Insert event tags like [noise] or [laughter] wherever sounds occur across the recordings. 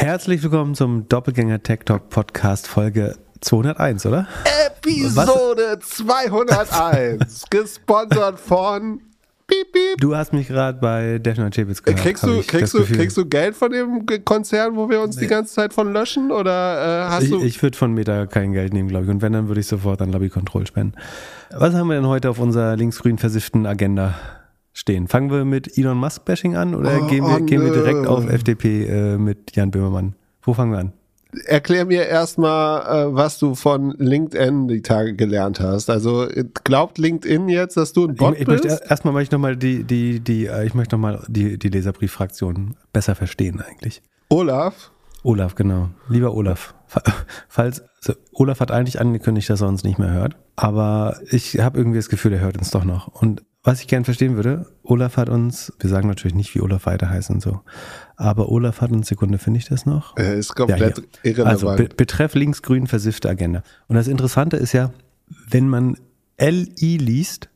Herzlich willkommen zum Doppelgänger Tech Talk Podcast Folge 201, oder? Episode 201, [laughs] gesponsert von Piep, piep. Du hast mich gerade bei Defner Chebitz gehört. Kriegst du, kriegst, du, kriegst du Geld von dem Konzern, wo wir uns die ganze Zeit von löschen? Oder äh, hast ich, du. ich würde von Meta kein Geld nehmen, glaube ich. Und wenn, dann würde ich sofort an Lobby Control spenden. Was haben wir denn heute auf unserer linksgrün versifften Agenda stehen? Fangen wir mit Elon Musk Bashing an oder Oh, gehen, wir, oh, gehen wir direkt auf FDP äh, mit Jan Böhmermann? Wo fangen wir an? Erklär mir erstmal, äh, was du von LinkedIn die Tage gelernt hast. Also glaubt LinkedIn jetzt, dass du ein Bot ich, ich bist? möchte erstmal möchte ich nochmal die, die, die, äh, ich möchte noch mal die, die Leserbrieffraktion besser verstehen eigentlich. Olaf? Olaf, genau. Lieber Olaf. fa- [laughs] Falls, also Olaf hat eigentlich angekündigt, dass er uns nicht mehr hört, aber ich habe irgendwie das Gefühl, er hört uns doch noch. Und was ich gern verstehen würde, Olaf hat uns, wir sagen natürlich nicht, wie Olaf weiter heißt und so, aber Olaf hat uns, Sekunde, finde ich das noch? Er ist komplett Ja, hier. irrelevant. Also be betreff linksgrün versiffte Agenda. Und das Interessante ist ja, wenn man LI liest,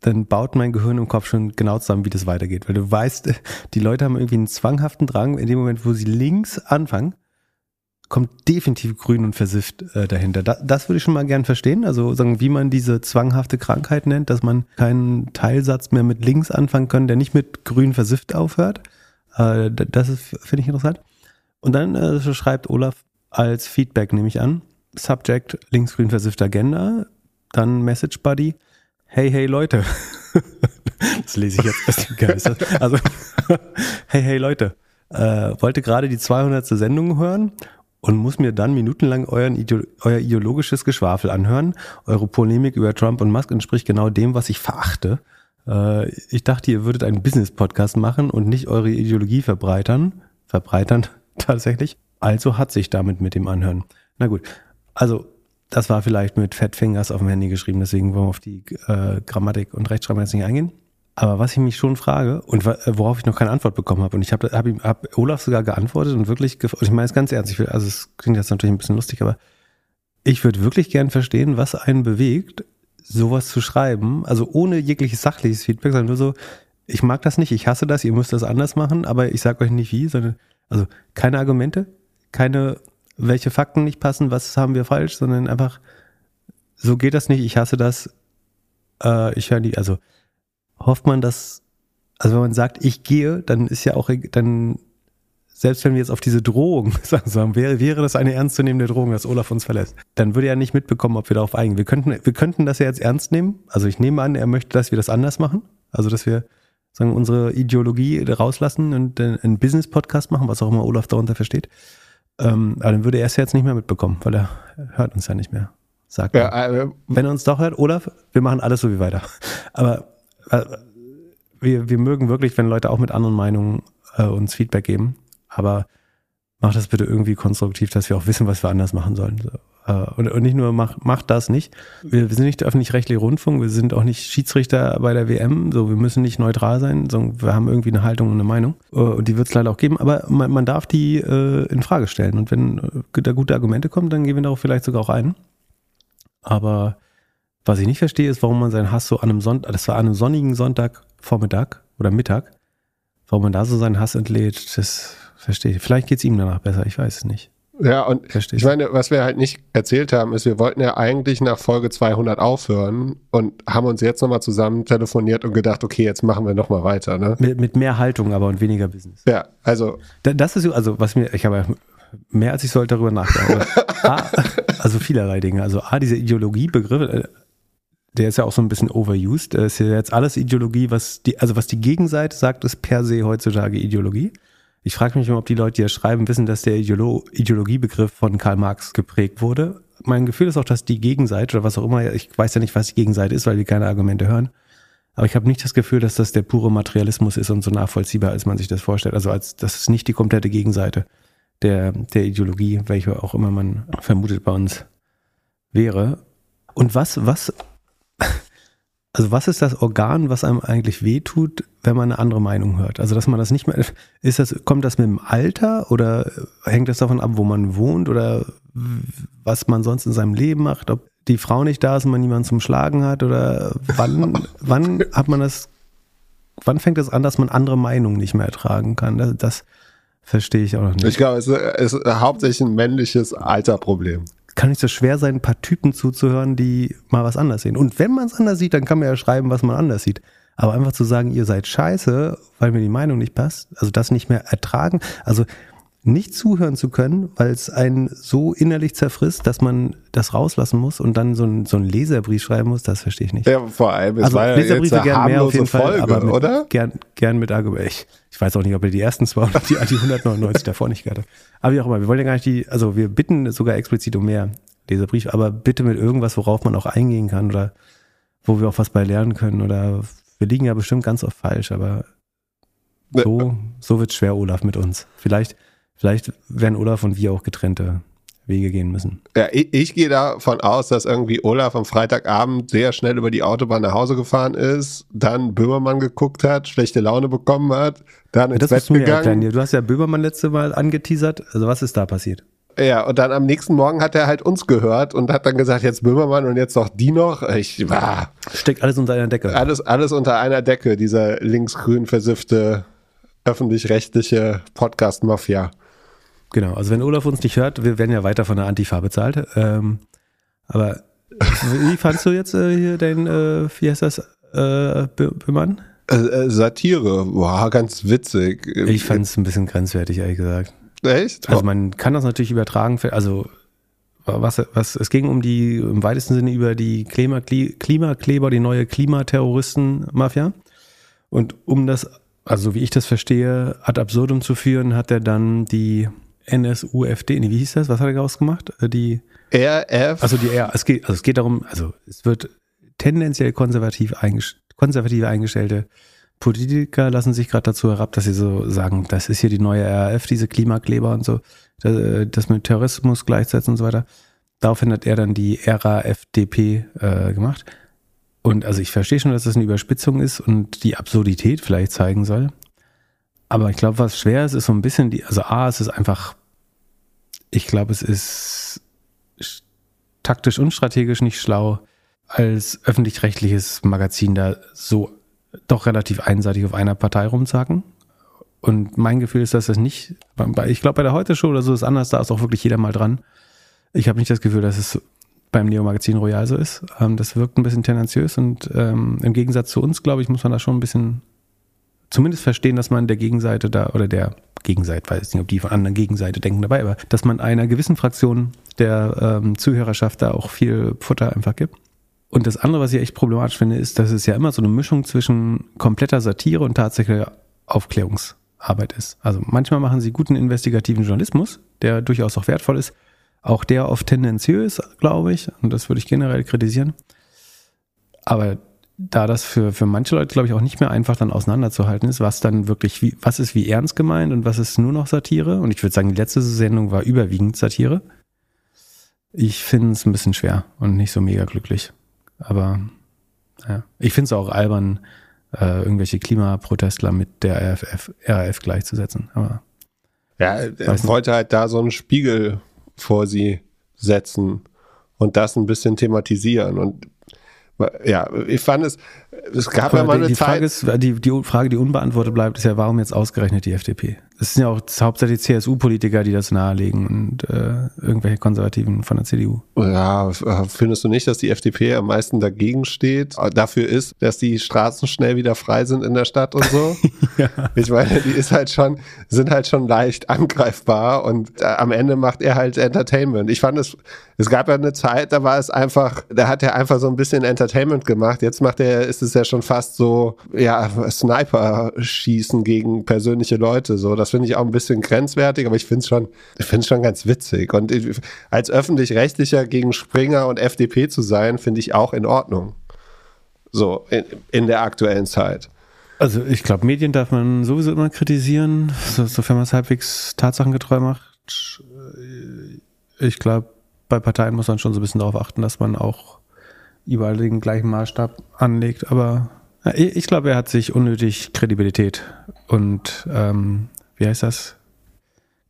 dann baut mein Gehirn im Kopf schon genau zusammen, wie das weitergeht. Weil du weißt, [laughs] die Leute haben irgendwie einen zwanghaften Drang, in dem Moment, wo sie links anfangen, kommt definitiv grün und versifft äh, dahinter. Da, das würde ich schon mal gern verstehen. Also sagen, wie man diese zwanghafte Krankheit nennt, dass man keinen Teilsatz mehr mit links anfangen kann, der nicht mit grün versifft aufhört. Äh, das finde ich interessant. Und dann äh, schreibt Olaf als Feedback, nehme ich an, Subject linksgrün versiffte Agenda, dann Message Buddy, hey, hey Leute. [laughs] das lese ich jetzt, was geil ist das? Also, [laughs] hey, hey Leute, äh, wollte gerade die 200. Sendung hören und muss mir dann minutenlang euren euer ideologisches Geschwafel anhören. Eure Polemik über Trump und Musk entspricht genau dem, was ich verachte. Äh, ich dachte, ihr würdet einen Business-Podcast machen und nicht eure Ideologie verbreitern. Verbreitern [laughs] tatsächlich. Also hat sich damit mit dem Anhören. Na gut, also das war vielleicht mit Fat Fingers auf dem Handy geschrieben, deswegen wollen wir auf die äh, Grammatik und Rechtschreibung jetzt nicht eingehen. Aber was ich mich schon frage und wa- worauf ich noch keine Antwort bekommen habe und ich habe hab hab Olaf sogar geantwortet und wirklich und ich meine es ganz ernst, ich will, also es klingt jetzt natürlich ein bisschen lustig, aber ich würde wirklich gern verstehen, was einen bewegt, sowas zu schreiben, also ohne jegliches sachliches Feedback, sondern nur so, ich mag das nicht, ich hasse das, ihr müsst das anders machen, aber ich sage euch nicht wie, sondern also keine Argumente, keine welche Fakten nicht passen, was haben wir falsch, sondern einfach so geht das nicht, ich hasse das, äh, ich höre die, also hofft man, dass, also wenn man sagt, ich gehe, dann ist ja auch, dann, selbst wenn wir jetzt auf diese Drohung [laughs] sagen, wäre, wäre das eine ernstzunehmende Drohung, dass Olaf uns verlässt, dann würde er nicht mitbekommen, ob wir darauf eingehen. Wir könnten, wir könnten das ja jetzt ernst nehmen. Also ich nehme an, er möchte, dass wir das anders machen. Also, dass wir sagen, unsere Ideologie rauslassen und einen Business-Podcast machen, was auch immer Olaf darunter versteht. Ähm, aber dann würde er es jetzt nicht mehr mitbekommen, weil er hört uns ja nicht mehr. Sagt er. ja, äh, Wenn er uns doch hört, Olaf, wir machen alles so wie weiter. [laughs] Aber äh, wir, wir mögen wirklich, wenn Leute auch mit anderen Meinungen äh, uns Feedback geben. Aber mach das bitte irgendwie konstruktiv, dass wir auch wissen, was wir anders machen sollen. So. Äh, und, und nicht nur mach, mach das nicht. Wir, wir sind nicht der öffentlich-rechtliche Rundfunk, wir sind auch nicht Schiedsrichter bei der WM. So, wir müssen nicht neutral sein, sondern wir haben irgendwie eine Haltung und eine Meinung. Äh, und die wird es leider auch geben. Aber man, man darf die äh, in Frage stellen. Und wenn da gute Argumente kommen, dann gehen wir darauf vielleicht sogar auch ein. Aber was ich nicht verstehe, ist, warum man seinen Hass so an einem Sonntag, das war an einem sonnigen Sonntagvormittag oder Mittag, warum man da so seinen Hass entlädt, das verstehe ich. Vielleicht geht es ihm danach besser, ich weiß es nicht. ja, und Verstehe ich meine, was wir halt nicht erzählt haben, ist, wir wollten ja eigentlich nach Folge 200 aufhören und haben uns jetzt nochmal zusammen telefoniert und gedacht, okay, jetzt machen wir nochmal weiter, ne? Mit, mit mehr Haltung aber und weniger Business. Ja, also, Da- Das ist so, also was mir, ich habe ja mehr als ich sollte darüber nachdenken. Aber [laughs] A, also vielerlei Dinge. Also A, diese Ideologiebegriff, äh, der ist ja auch so ein bisschen overused. Das ist ja jetzt alles Ideologie, was die, also was die Gegenseite sagt, ist per se heutzutage Ideologie. Ich frage mich immer, ob die Leute, die das schreiben, wissen, dass der Ideolo Ideologiebegriff von Karl Marx geprägt wurde. Mein Gefühl ist auch, dass die Gegenseite oder was auch immer, ich weiß ja nicht, was die Gegenseite ist, weil wir keine Argumente hören. Aber ich habe nicht das Gefühl, dass das der pure Materialismus ist und so nachvollziehbar, als man sich das vorstellt. Also als das ist nicht die komplette Gegenseite der, der Ideologie, welche auch immer man vermutet bei uns wäre. Und was, was, also was ist das Organ, was einem eigentlich wehtut, wenn man eine andere Meinung hört? Also dass man das nicht mehr, ist das, kommt das mit dem Alter oder hängt das davon ab, wo man wohnt oder was man sonst in seinem Leben macht, ob die Frau nicht da ist und man niemanden zum Schlagen hat oder wann, [laughs] wann hat man das, wann fängt das an, dass man andere Meinungen nicht mehr ertragen kann? Das, das Verstehe ich auch noch nicht. Ich glaube, es ist, ist hauptsächlich ein männliches Alterproblem. Kann nicht so schwer sein, ein paar Typen zuzuhören, die mal was anders sehen. Und wenn man es anders sieht, dann kann man ja schreiben, was man anders sieht. Aber einfach zu sagen, ihr seid scheiße, weil mir die Meinung nicht passt, also das nicht mehr ertragen, also nicht zuhören zu können, weil es einen so innerlich zerfrisst, dass man das rauslassen muss und dann so ein, so ein Leserbrief schreiben muss, das verstehe ich nicht. Ja, vor allem, es also war ja Leserbriefe jetzt eine gern mehr auf jeden harmlose Fall, Folge, aber mit, oder? Gern, gern mit Argument. Ich, ich weiß auch nicht, ob ihr die ersten zwei oder die, die 199 davor nicht gehört habt. Aber wie auch immer, wir wollen ja gar nicht die, also wir bitten sogar explizit um mehr Leserbrief, aber bitte mit irgendwas, worauf man auch eingehen kann oder wo wir auch was bei lernen können oder wir liegen ja bestimmt ganz oft falsch, aber so, so wird schwer, Olaf, mit uns. Vielleicht, vielleicht werden Olaf und wir auch getrennte Wege gehen müssen. Ja, ich, ich gehe davon aus, dass irgendwie Olaf am Freitagabend sehr schnell über die Autobahn nach Hause gefahren ist, dann Böhmermann geguckt hat, schlechte Laune bekommen hat, dann ins Das Bett du mir gegangen. erklären. Du hast ja Böhmermann letzte Mal angeteasert. Also was ist da passiert? Ja, und dann am nächsten Morgen hat er halt uns gehört und hat dann gesagt, jetzt Böhmermann und jetzt noch die noch. Ich war Steckt alles unter einer Decke. alles, alles unter einer Decke, dieser linksgrün versiffte öffentlich-rechtliche Podcast-Mafia. Genau, also wenn Olaf uns nicht hört, wir werden ja weiter von der Antifa bezahlt. Ähm, aber wie fandst du jetzt äh, hier den, äh, das, äh, Bö- Böhmann? Äh, äh, Satire, boah, ganz witzig. Ich fand es ein bisschen grenzwertig, ehrlich gesagt. Echt? Also man kann das natürlich übertragen, für, also was, was, es ging um die, im weitesten Sinne über die Klima, Kli- Klimakleber, die neue Klimaterroristen-Mafia. Und um das, also wie ich das verstehe, ad absurdum zu führen, hat er dann die NSUFD, nee, wie hieß das? Was hat er daraus gemacht? Äh, Die, RF. also die, ja, es geht, also es geht darum, also es wird tendenziell konservativ eingest konservative eingestellte Politiker lassen sich gerade dazu herab, dass sie so sagen, das ist hier die neue RAF, diese Klimakleber und so, da- das mit Terrorismus gleichsetzen und so weiter. Daraufhin hat er dann die RAFDP äh, gemacht. Und also ich verstehe schon, dass das eine Überspitzung ist und die Absurdität vielleicht zeigen soll. Aber ich glaube, was schwer ist, ist so ein bisschen die, also A, es ist einfach, ich glaube, es ist sch- taktisch und strategisch nicht schlau, als öffentlich-rechtliches Magazin da so doch relativ einseitig auf einer Partei rumzacken. Und mein Gefühl ist, dass das nicht, ich glaube, bei der Heute-Show oder so ist anders, da ist auch wirklich jeder mal dran. Ich habe nicht das Gefühl, dass es beim Neo-Magazin Royal so ist. Ähm, das wirkt ein bisschen tendenziös und ähm, im Gegensatz zu uns, glaube ich, muss man da schon ein bisschen zumindest verstehen, dass man der Gegenseite da oder der Gegenseite, weiß nicht, ob die von anderen Gegenseite denken dabei, aber dass man einer gewissen Fraktion der ähm, Zuhörerschaft da auch viel Futter einfach gibt. Und das andere, was ich echt problematisch finde, ist, dass es ja immer so eine Mischung zwischen kompletter Satire und tatsächlicher Aufklärungsarbeit ist. Also manchmal machen sie guten investigativen Journalismus, der durchaus auch wertvoll ist. Auch der oft tendenziös, glaube ich, und das würde ich generell kritisieren. Aber da das für, für manche Leute, glaube ich, auch nicht mehr einfach dann auseinanderzuhalten ist, was dann wirklich, wie, was ist wie ernst gemeint und was ist nur noch Satire. Und ich würde sagen, die letzte Sendung war überwiegend Satire. Ich finde es ein bisschen schwer und nicht so mega glücklich. Aber ja. ich finde es auch albern, äh, irgendwelche Klimaprotestler mit der RAF, RAF gleichzusetzen. Aber Ja, er nicht. wollte halt da so einen Spiegel vor sie setzen und das ein bisschen thematisieren. Und ja, ich fand es, es gab ja mal eine die Zeit. Frage ist, die, die Frage, die unbeantwortet bleibt, ist ja, warum jetzt ausgerechnet die FDP? Das sind ja auch hauptsächlich CSU-Politiker, die das nahelegen und äh, irgendwelche Konservativen von der CDU. Ja, äh, findest du nicht, dass die FDP am meisten dagegen steht? Äh, Dafür ist, dass die Straßen schnell wieder frei sind in der Stadt und so. [laughs] Ich meine, die ist halt schon, sind halt schon leicht angreifbar und äh, am Ende macht er halt Entertainment. Ich fand es, es gab ja eine Zeit, da war es einfach, da hat er einfach so ein bisschen Entertainment gemacht. Jetzt macht er, ist es ja schon fast so, ja, Sniper-Schießen gegen persönliche Leute. So, das finde ich auch ein bisschen grenzwertig, aber ich finde es schon, schon ganz witzig. Und als öffentlich-rechtlicher gegen Springer und FDP zu sein, finde ich auch in Ordnung. So, in, in der aktuellen Zeit. Also ich glaube, Medien darf man sowieso immer kritisieren, so, sofern man es halbwegs tatsachengetreu macht. Ich glaube, bei Parteien muss man schon so ein bisschen darauf achten, dass man auch überall den gleichen Maßstab anlegt. Aber ich glaube, er hat sich unnötig Kredibilität und ähm, wie heißt das?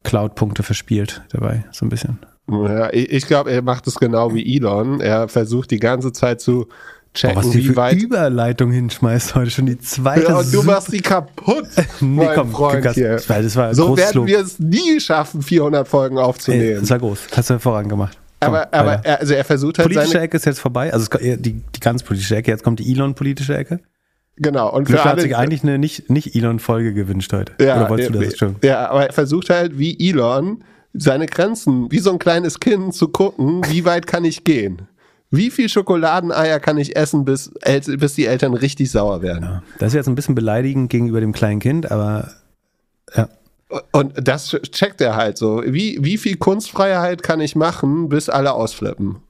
Cloud-Punkte verspielt dabei, so ein bisschen. Ja, ich, ich glaube, er macht es genau wie Elon. Er versucht die ganze Zeit zu checken, Boah, was die wie für weit. Überleitung hinschmeißt heute schon die zweite. Ja, und du machst die kaputt, [laughs] nee, komm, Freund das, hier. das war So werden wir es nie schaffen, 400 Folgen aufzunehmen. das war groß. Hast du hervorragend Komm, aber aber er, also er versucht halt politische seine Ecke ist jetzt vorbei. Also es, die, die ganz politische Ecke. Jetzt kommt die Elon-politische Ecke. Genau und für Mischa hat sich eigentlich eine nicht, nicht Elon-Folge gewünscht heute. ja, Oder wolltest du ja, das schon? ja, aber er versucht halt wie Elon seine Grenzen, wie so ein kleines Kind zu gucken, wie weit kann ich gehen? Wie viel Schokoladeneier kann ich essen, bis, bis die Eltern richtig sauer werden? Ja. Das ist jetzt ein bisschen beleidigend gegenüber dem kleinen Kind, aber ja. Und das checkt er halt so. Wie, wie viel Kunstfreiheit kann ich machen, bis alle ausflippen?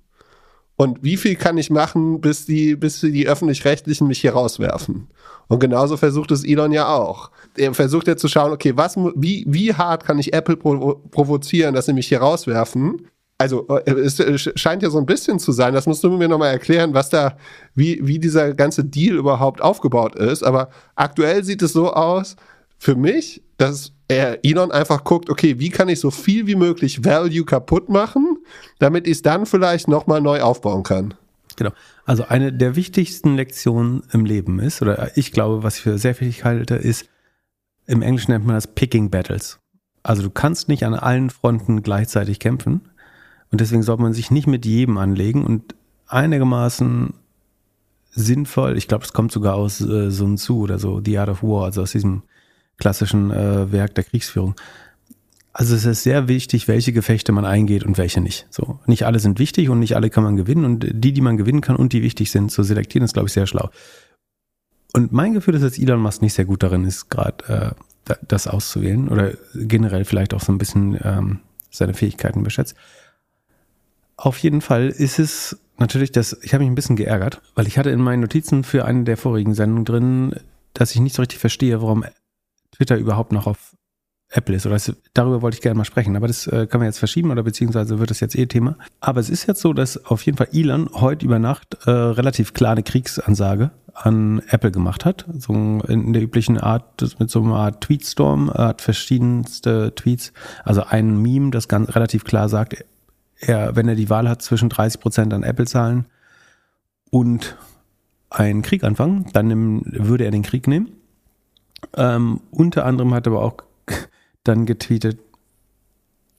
Und wie viel kann ich machen, bis die, bis die öffentlich-rechtlichen mich hier rauswerfen? Und genauso versucht es Elon ja auch. Er versucht ja zu schauen, okay, was, wie, wie hart kann ich Apple provo provozieren, dass sie mich hier rauswerfen? Also, äh, es scheint ja so ein bisschen zu sein, das musst du mir nochmal erklären, was da, wie, wie dieser ganze Deal überhaupt aufgebaut ist. Aber aktuell sieht es so aus, für mich, dass er Elon einfach guckt, okay, wie kann ich so viel wie möglich Value kaputt machen, damit ich es dann vielleicht nochmal neu aufbauen kann. Genau. Also eine der wichtigsten Lektionen im Leben ist, oder ich glaube, was ich für sehr wichtig halte, ist, im Englischen nennt man das Picking Battles. Also du kannst nicht an allen Fronten gleichzeitig kämpfen und deswegen sollte man sich nicht mit jedem anlegen und einigermaßen sinnvoll, ich glaube, es kommt sogar aus äh, Sun Tzu oder so, The Art of War, also aus diesem klassischen äh, Werk der Kriegsführung. Also es ist sehr wichtig, welche Gefechte man eingeht und welche nicht. So, nicht alle sind wichtig und nicht alle kann man gewinnen und die, die man gewinnen kann und die wichtig sind, zu selektieren, ist glaube ich sehr schlau. Und mein Gefühl ist, dass Elon Musk nicht sehr gut darin ist, gerade äh, da- das auszuwählen oder generell vielleicht auch so ein bisschen ähm, seine Fähigkeiten beschätzt. Auf jeden Fall ist es natürlich das, ich habe mich ein bisschen geärgert, weil ich hatte in meinen Notizen für eine der vorigen Sendungen drin, dass ich nicht so richtig verstehe, warum Twitter überhaupt noch auf Apple ist. Oder das, darüber wollte ich gerne mal sprechen. Aber das äh, können wir jetzt verschieben oder beziehungsweise wird das jetzt eh Thema. Aber es ist jetzt so, dass auf jeden Fall Elon heute über Nacht äh, relativ klar eine Kriegsansage an Apple gemacht hat. So in der üblichen Art, das mit so einer Art Tweetstorm, hat verschiedenste Tweets. Also ein Meme, das ganz relativ klar sagt, er, wenn er die Wahl hat zwischen 30 Prozent an Apple zahlen und einen Krieg anfangen, dann würde er den Krieg nehmen. Ähm, unter anderem hat er aber auch [laughs] dann getweetet,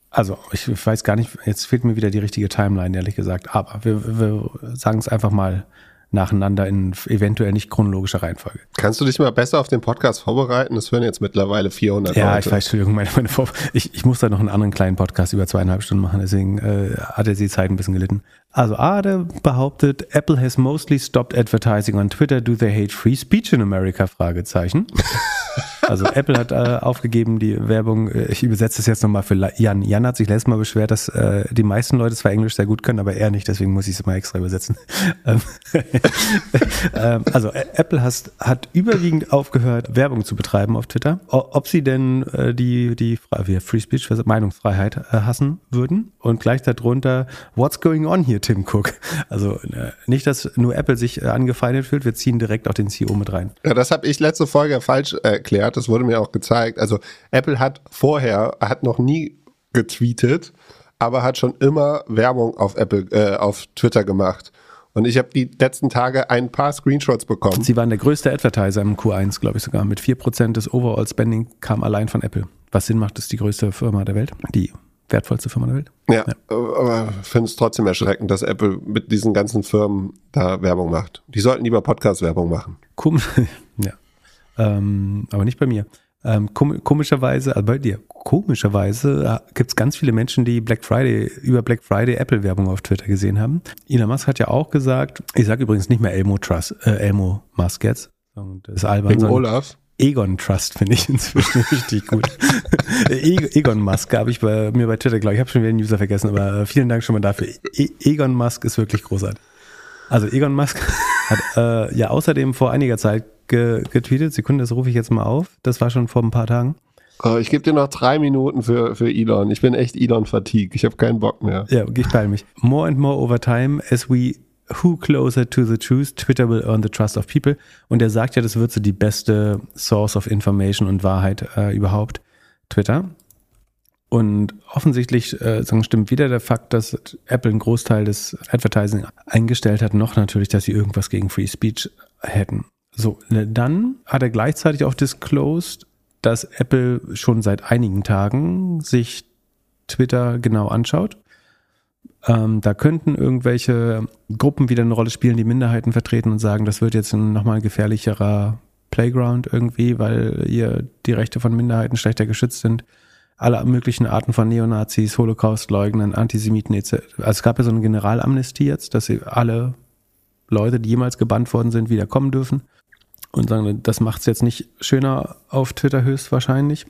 also ich weiß gar nicht, jetzt fehlt mir wieder die richtige Timeline, ehrlich gesagt, aber wir, wir sagen es einfach mal nacheinander in eventuell nicht chronologischer Reihenfolge. Kannst du dich mal besser auf den Podcast vorbereiten? Das hören jetzt mittlerweile 400 Ja, Leute. ich weiß, Entschuldigung, meine, meine Vor ich, ich muss da noch einen anderen kleinen Podcast über zweieinhalb Stunden machen, deswegen äh, hat er die Zeit ein bisschen gelitten. Also Ade behauptet, Apple has mostly stopped advertising on Twitter. Do they hate free speech in America? Fragezeichen. [laughs] Also Apple hat äh, aufgegeben, die Werbung, äh, ich übersetze es jetzt nochmal für Jan. Jan hat sich letztes Mal beschwert, dass äh, die meisten Leute zwar Englisch sehr gut können, aber er nicht, deswegen muss ich es mal extra übersetzen. [laughs] Ähm, [laughs] ähm, also äh, Apple has, hat überwiegend aufgehört, Werbung zu betreiben auf Twitter. O- Ob sie denn äh, die, die wie Free Speech, Meinungsfreiheit äh, hassen würden. Und gleich darunter, what's going on here, Tim Cook? Also äh, nicht, dass nur Apple sich äh, angefeindet fühlt, wir ziehen direkt auch den CEO mit rein. Ja, das habe ich letzte Folge falsch erklärt. Das wurde mir auch gezeigt. Also Apple hat vorher, hat noch nie getweetet, aber hat schon immer Werbung auf Apple, äh, auf Twitter gemacht. Und ich habe die letzten Tage ein paar Screenshots bekommen. Sie waren der größte Advertiser im Q1, glaube ich sogar. Mit 4% des Overall Spending kam allein von Apple. Was Sinn macht, ist die größte Firma der Welt. Die wertvollste Firma der Welt. Ja, aber ich finde es trotzdem erschreckend, dass Apple mit diesen ganzen Firmen da Werbung macht. Die sollten lieber Podcast-Werbung machen. Komisch, [laughs] ja. Ähm, aber nicht bei mir. Ähm, kom komischerweise, also bei dir, komischerweise gibt es ganz viele Menschen, die Black Friday, über Black Friday Apple-Werbung auf Twitter gesehen haben. Elon Musk hat ja auch gesagt, ich sage übrigens nicht mehr Elmo Trust, äh, Elmo Musk jetzt. Und das albern, sondern Olaf. Egon Trust finde ich inzwischen [laughs] richtig gut. [laughs] Egon Musk habe ich bei, mir bei Twitter, glaube ich, habe schon wieder den User vergessen, aber äh, vielen Dank schon mal dafür. E Egon Musk ist wirklich großartig. Also Egon Musk [laughs] hat äh, ja außerdem vor einiger Zeit ge getweetet, Sekunde, das rufe ich jetzt mal auf, das war schon vor ein paar Tagen. Oh, ich gebe dir noch drei Minuten für, für Elon. Ich bin echt Elon-Fatigue. Ich habe keinen Bock mehr. Ja, ich peile mich. More and more over time, as we who closer to the truth, Twitter will earn the trust of people. Und er sagt ja, das wird so die beste Source of Information und Wahrheit äh, überhaupt, Twitter. Und offensichtlich äh, stimmt weder der Fakt, dass Apple einen Großteil des Advertising eingestellt hat, noch natürlich, dass sie irgendwas gegen Free Speech hätten. So, dann hat er gleichzeitig auch disclosed, dass Apple schon seit einigen Tagen sich Twitter genau anschaut. Ähm, da könnten irgendwelche Gruppen wieder eine Rolle spielen, die Minderheiten vertreten und sagen, das wird jetzt ein nochmal gefährlicherer Playground irgendwie, weil hier die Rechte von Minderheiten schlechter geschützt sind. Alle möglichen Arten von Neonazis, Holocaust-Leugnern, Antisemiten etc. Also es gab ja so eine Generalamnestie jetzt, dass alle Leute, die jemals gebannt worden sind, wieder kommen dürfen. Und sagen, das macht es jetzt nicht schöner auf Twitter höchstwahrscheinlich.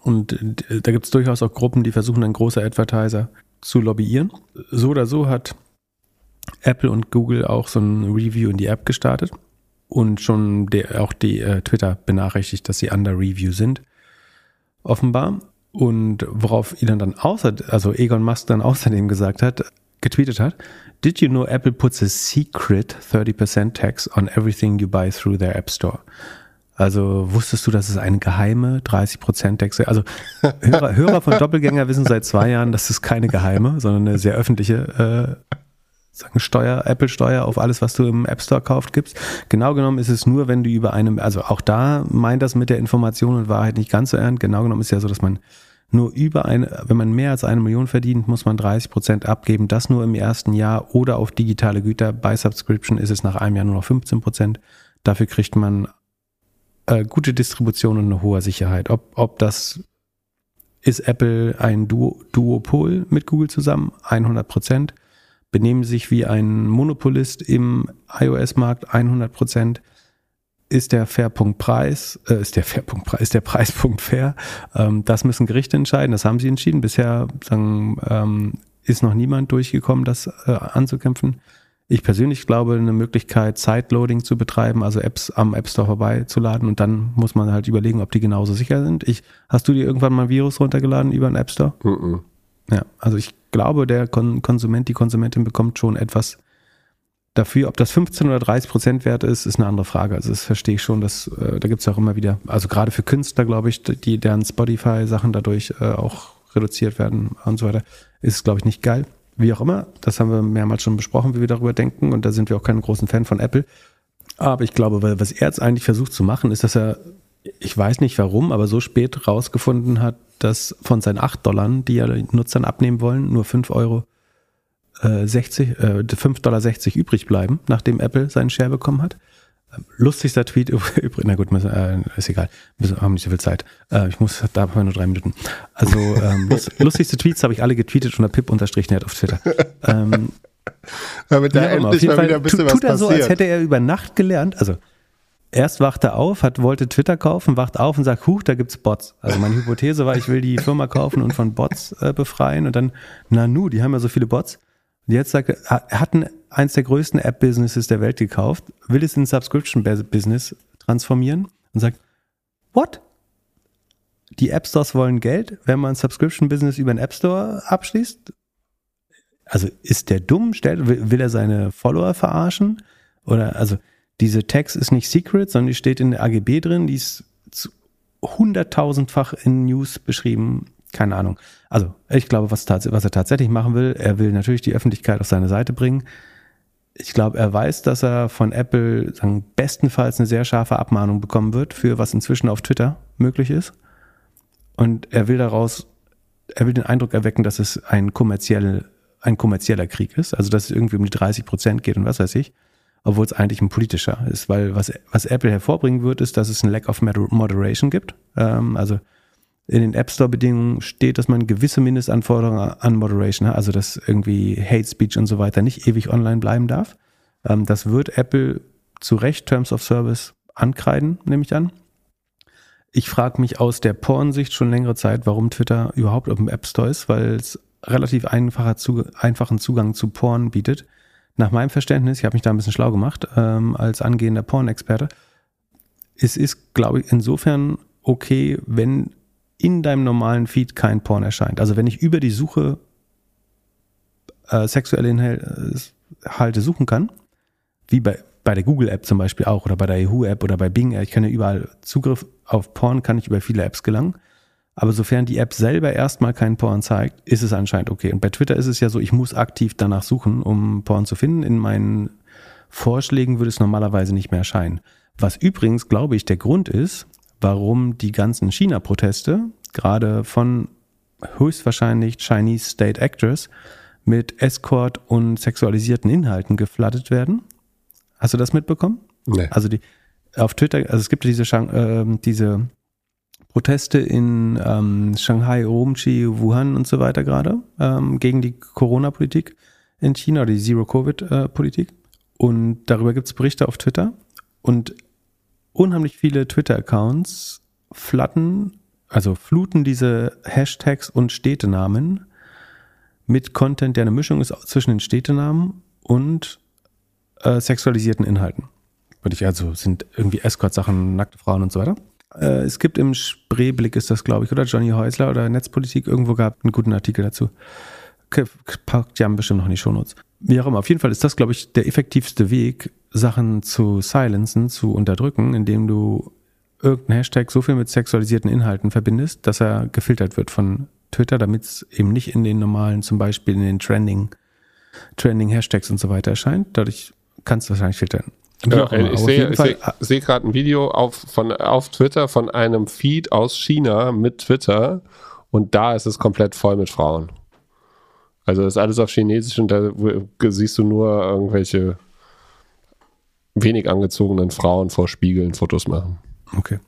Und da gibt es durchaus auch Gruppen, die versuchen, dann große Advertiser zu lobbyieren. So oder so hat Apple und Google auch so ein Review in die App gestartet und schon der, auch die äh, Twitter benachrichtigt, dass sie under Review sind, offenbar. Und worauf Elon dann außer, also Egon Musk dann [laughs] außerdem gesagt hat, getweetet hat, Did you know Apple puts a secret 30% tax on everything you buy through their App Store? Also wusstest du, dass es eine geheime 30% Tax Also Hörer, Hörer von Doppelgänger wissen seit zwei Jahren, dass es keine geheime, sondern eine sehr öffentliche äh, sagen Steuer, Apple-Steuer auf alles, was du im App Store kauft, gibst. Genau genommen ist es nur, wenn du über einem, also auch da meint das mit der Information und Wahrheit nicht ganz so ernst. Genau genommen ist ja so, dass man nur über eine, wenn man mehr als eine Million verdient, muss man 30 Prozent abgeben. Das nur im ersten Jahr oder auf digitale Güter. Bei Subscription ist es nach einem Jahr nur noch 15 Prozent. Dafür kriegt man äh, gute Distribution und eine hohe Sicherheit. Ob, ob das ist Apple ein Duo, Duopol mit Google zusammen, 100 Prozent benehmen sich wie ein Monopolist im iOS-Markt 100 Prozent. Ist der Fairpunkt Preis, äh, ist der Fairpunkt Preis, ist der Preispunkt fair? Ähm, das müssen Gerichte entscheiden. Das haben sie entschieden. Bisher sagen, ähm, ist noch niemand durchgekommen, das äh, anzukämpfen. Ich persönlich glaube, eine Möglichkeit, Sideloading zu betreiben, also Apps am App Store vorbeizuladen und dann muss man halt überlegen, ob die genauso sicher sind. Ich, hast du dir irgendwann mal ein Virus runtergeladen über einen App Store? Mm -mm. Ja, also ich glaube, der Konsument, die Konsumentin bekommt schon etwas dafür. Ob das 15 oder 30 Prozent wert ist, ist eine andere Frage. Also das verstehe ich schon, dass äh, da gibt es auch immer wieder, also gerade für Künstler, glaube ich, die deren Spotify-Sachen dadurch äh, auch reduziert werden und so weiter, ist, glaube ich, nicht geil. Wie auch immer, das haben wir mehrmals schon besprochen, wie wir darüber denken und da sind wir auch keine großen Fan von Apple. Aber ich glaube, was er jetzt eigentlich versucht zu machen, ist, dass er, ich weiß nicht warum, aber so spät rausgefunden hat, dass von seinen 8 Dollar, die ja Nutzern abnehmen wollen, nur 5 Euro äh, 60, äh, 5,60 Dollar übrig bleiben, nachdem Apple seinen Share bekommen hat. Ähm, lustigster Tweet [laughs] übrigens, na gut, äh, ist egal, wir haben nicht so viel Zeit. Äh, ich muss, da haben wir nur drei Minuten. Also ähm, [laughs] lustigste Tweets habe ich alle getweetet unter pip-net auf Twitter. Ähm, [laughs] Damit da endlich mal wieder ein bisschen tut, was tut er so, als hätte er über Nacht gelernt. Also erst wacht er auf, hat, wollte Twitter kaufen, wacht auf und sagt, huch, da gibt's Bots. Also meine Hypothese war, ich will die Firma kaufen und von Bots äh, befreien und dann, na nu, die haben ja so viele Bots. Und jetzt sagt er, er hat ein, eins der größten App-Businesses der Welt gekauft, will es in Subscription-Business transformieren und sagt, what? Die App Stores wollen Geld, wenn man Subscription-Business über einen App Store abschließt? Also ist der dumm? Will, will er seine Follower verarschen? Oder also diese Text ist nicht secret, sondern die steht in der AGB drin, die ist hunderttausendfach in News beschrieben. Keine Ahnung. Also, ich glaube, was, was er tatsächlich machen will, er will natürlich die Öffentlichkeit auf seine Seite bringen. Ich glaube, er weiß, dass er von Apple sagen, bestenfalls eine sehr scharfe Abmahnung bekommen wird für was inzwischen auf Twitter möglich ist. Und er will daraus, er will den Eindruck erwecken, dass es ein kommerziell, ein kommerzieller Krieg ist, also dass es irgendwie um die 30 Prozent geht und was weiß ich obwohl es eigentlich ein politischer ist, weil was, was Apple hervorbringen wird, ist, dass es ein Lack of Moderation gibt. Ähm, also in den App Store Bedingungen steht, dass man gewisse Mindestanforderungen an Moderation hat, also dass irgendwie Hate Speech und so weiter nicht ewig online bleiben darf. Ähm, das wird Apple zu Recht Terms of Service ankreiden, nehme ich an. Ich frage mich aus der Porn-Sicht schon längere Zeit, warum Twitter überhaupt auf dem App Store ist, weil es relativ einfacher, einfachen Zugang zu Porn bietet nach meinem Verständnis, ich habe mich da ein bisschen schlau gemacht, ähm, als angehender Porn-Experte, es ist, glaube ich, insofern okay, wenn in deinem normalen Feed kein Porn erscheint. Also wenn ich über die Suche äh, sexuelle Inhalte suchen kann, wie bei, bei der Google-App zum Beispiel auch oder bei der Yahoo-App oder bei Bing, ich kann ja überall Zugriff auf Porn, kann ich über viele Apps gelangen. Aber sofern die App selber erstmal keinen Porn zeigt, ist es anscheinend okay. Und bei Twitter ist es ja so, ich muss aktiv danach suchen, um Porn zu finden. In meinen Vorschlägen würde es normalerweise nicht mehr erscheinen. Was übrigens, glaube ich, der Grund ist, warum die ganzen China-Proteste, gerade von höchstwahrscheinlich Chinese State Actors, mit Escort und sexualisierten Inhalten geflattet werden. Hast du das mitbekommen? Nee. Also die auf Twitter, also es gibt diese, äh, diese Proteste in ähm, Shanghai, Urumqi, Wuhan und so weiter gerade ähm, gegen die Corona-Politik in China, die Zero-Covid-Politik. Und darüber gibt es Berichte auf Twitter. Und unheimlich viele Twitter-Accounts flatten, also fluten diese Hashtags und Städtenamen mit Content, der eine Mischung ist zwischen den Städtenamen und äh, sexualisierten Inhalten. Würde ich also, sind irgendwie Escort-Sachen, nackte Frauen und so weiter. Äh, es gibt im Spreeblick, ist das glaube ich, oder Johnny Häusler oder Netzpolitik, irgendwo gab einen guten Artikel dazu. Packt ja bestimmt noch in die Shownotes. Wie auch immer, auf jeden Fall ist das, glaube ich, der effektivste Weg, Sachen zu silenzen, zu unterdrücken, indem du irgendeinen Hashtag so viel mit sexualisierten Inhalten verbindest, dass er gefiltert wird von Twitter, damit es eben nicht in den normalen, zum Beispiel in den Trending, Trending Hashtags und so weiter erscheint. Dadurch kannst du wahrscheinlich filtern. Ja, ich sehe seh, seh gerade ein Video auf, von, auf Twitter von einem Feed aus China mit Twitter und da ist es komplett voll mit Frauen. Also das ist alles auf Chinesisch und da siehst du nur irgendwelche wenig angezogenen Frauen vor Spiegeln Fotos machen. Okay.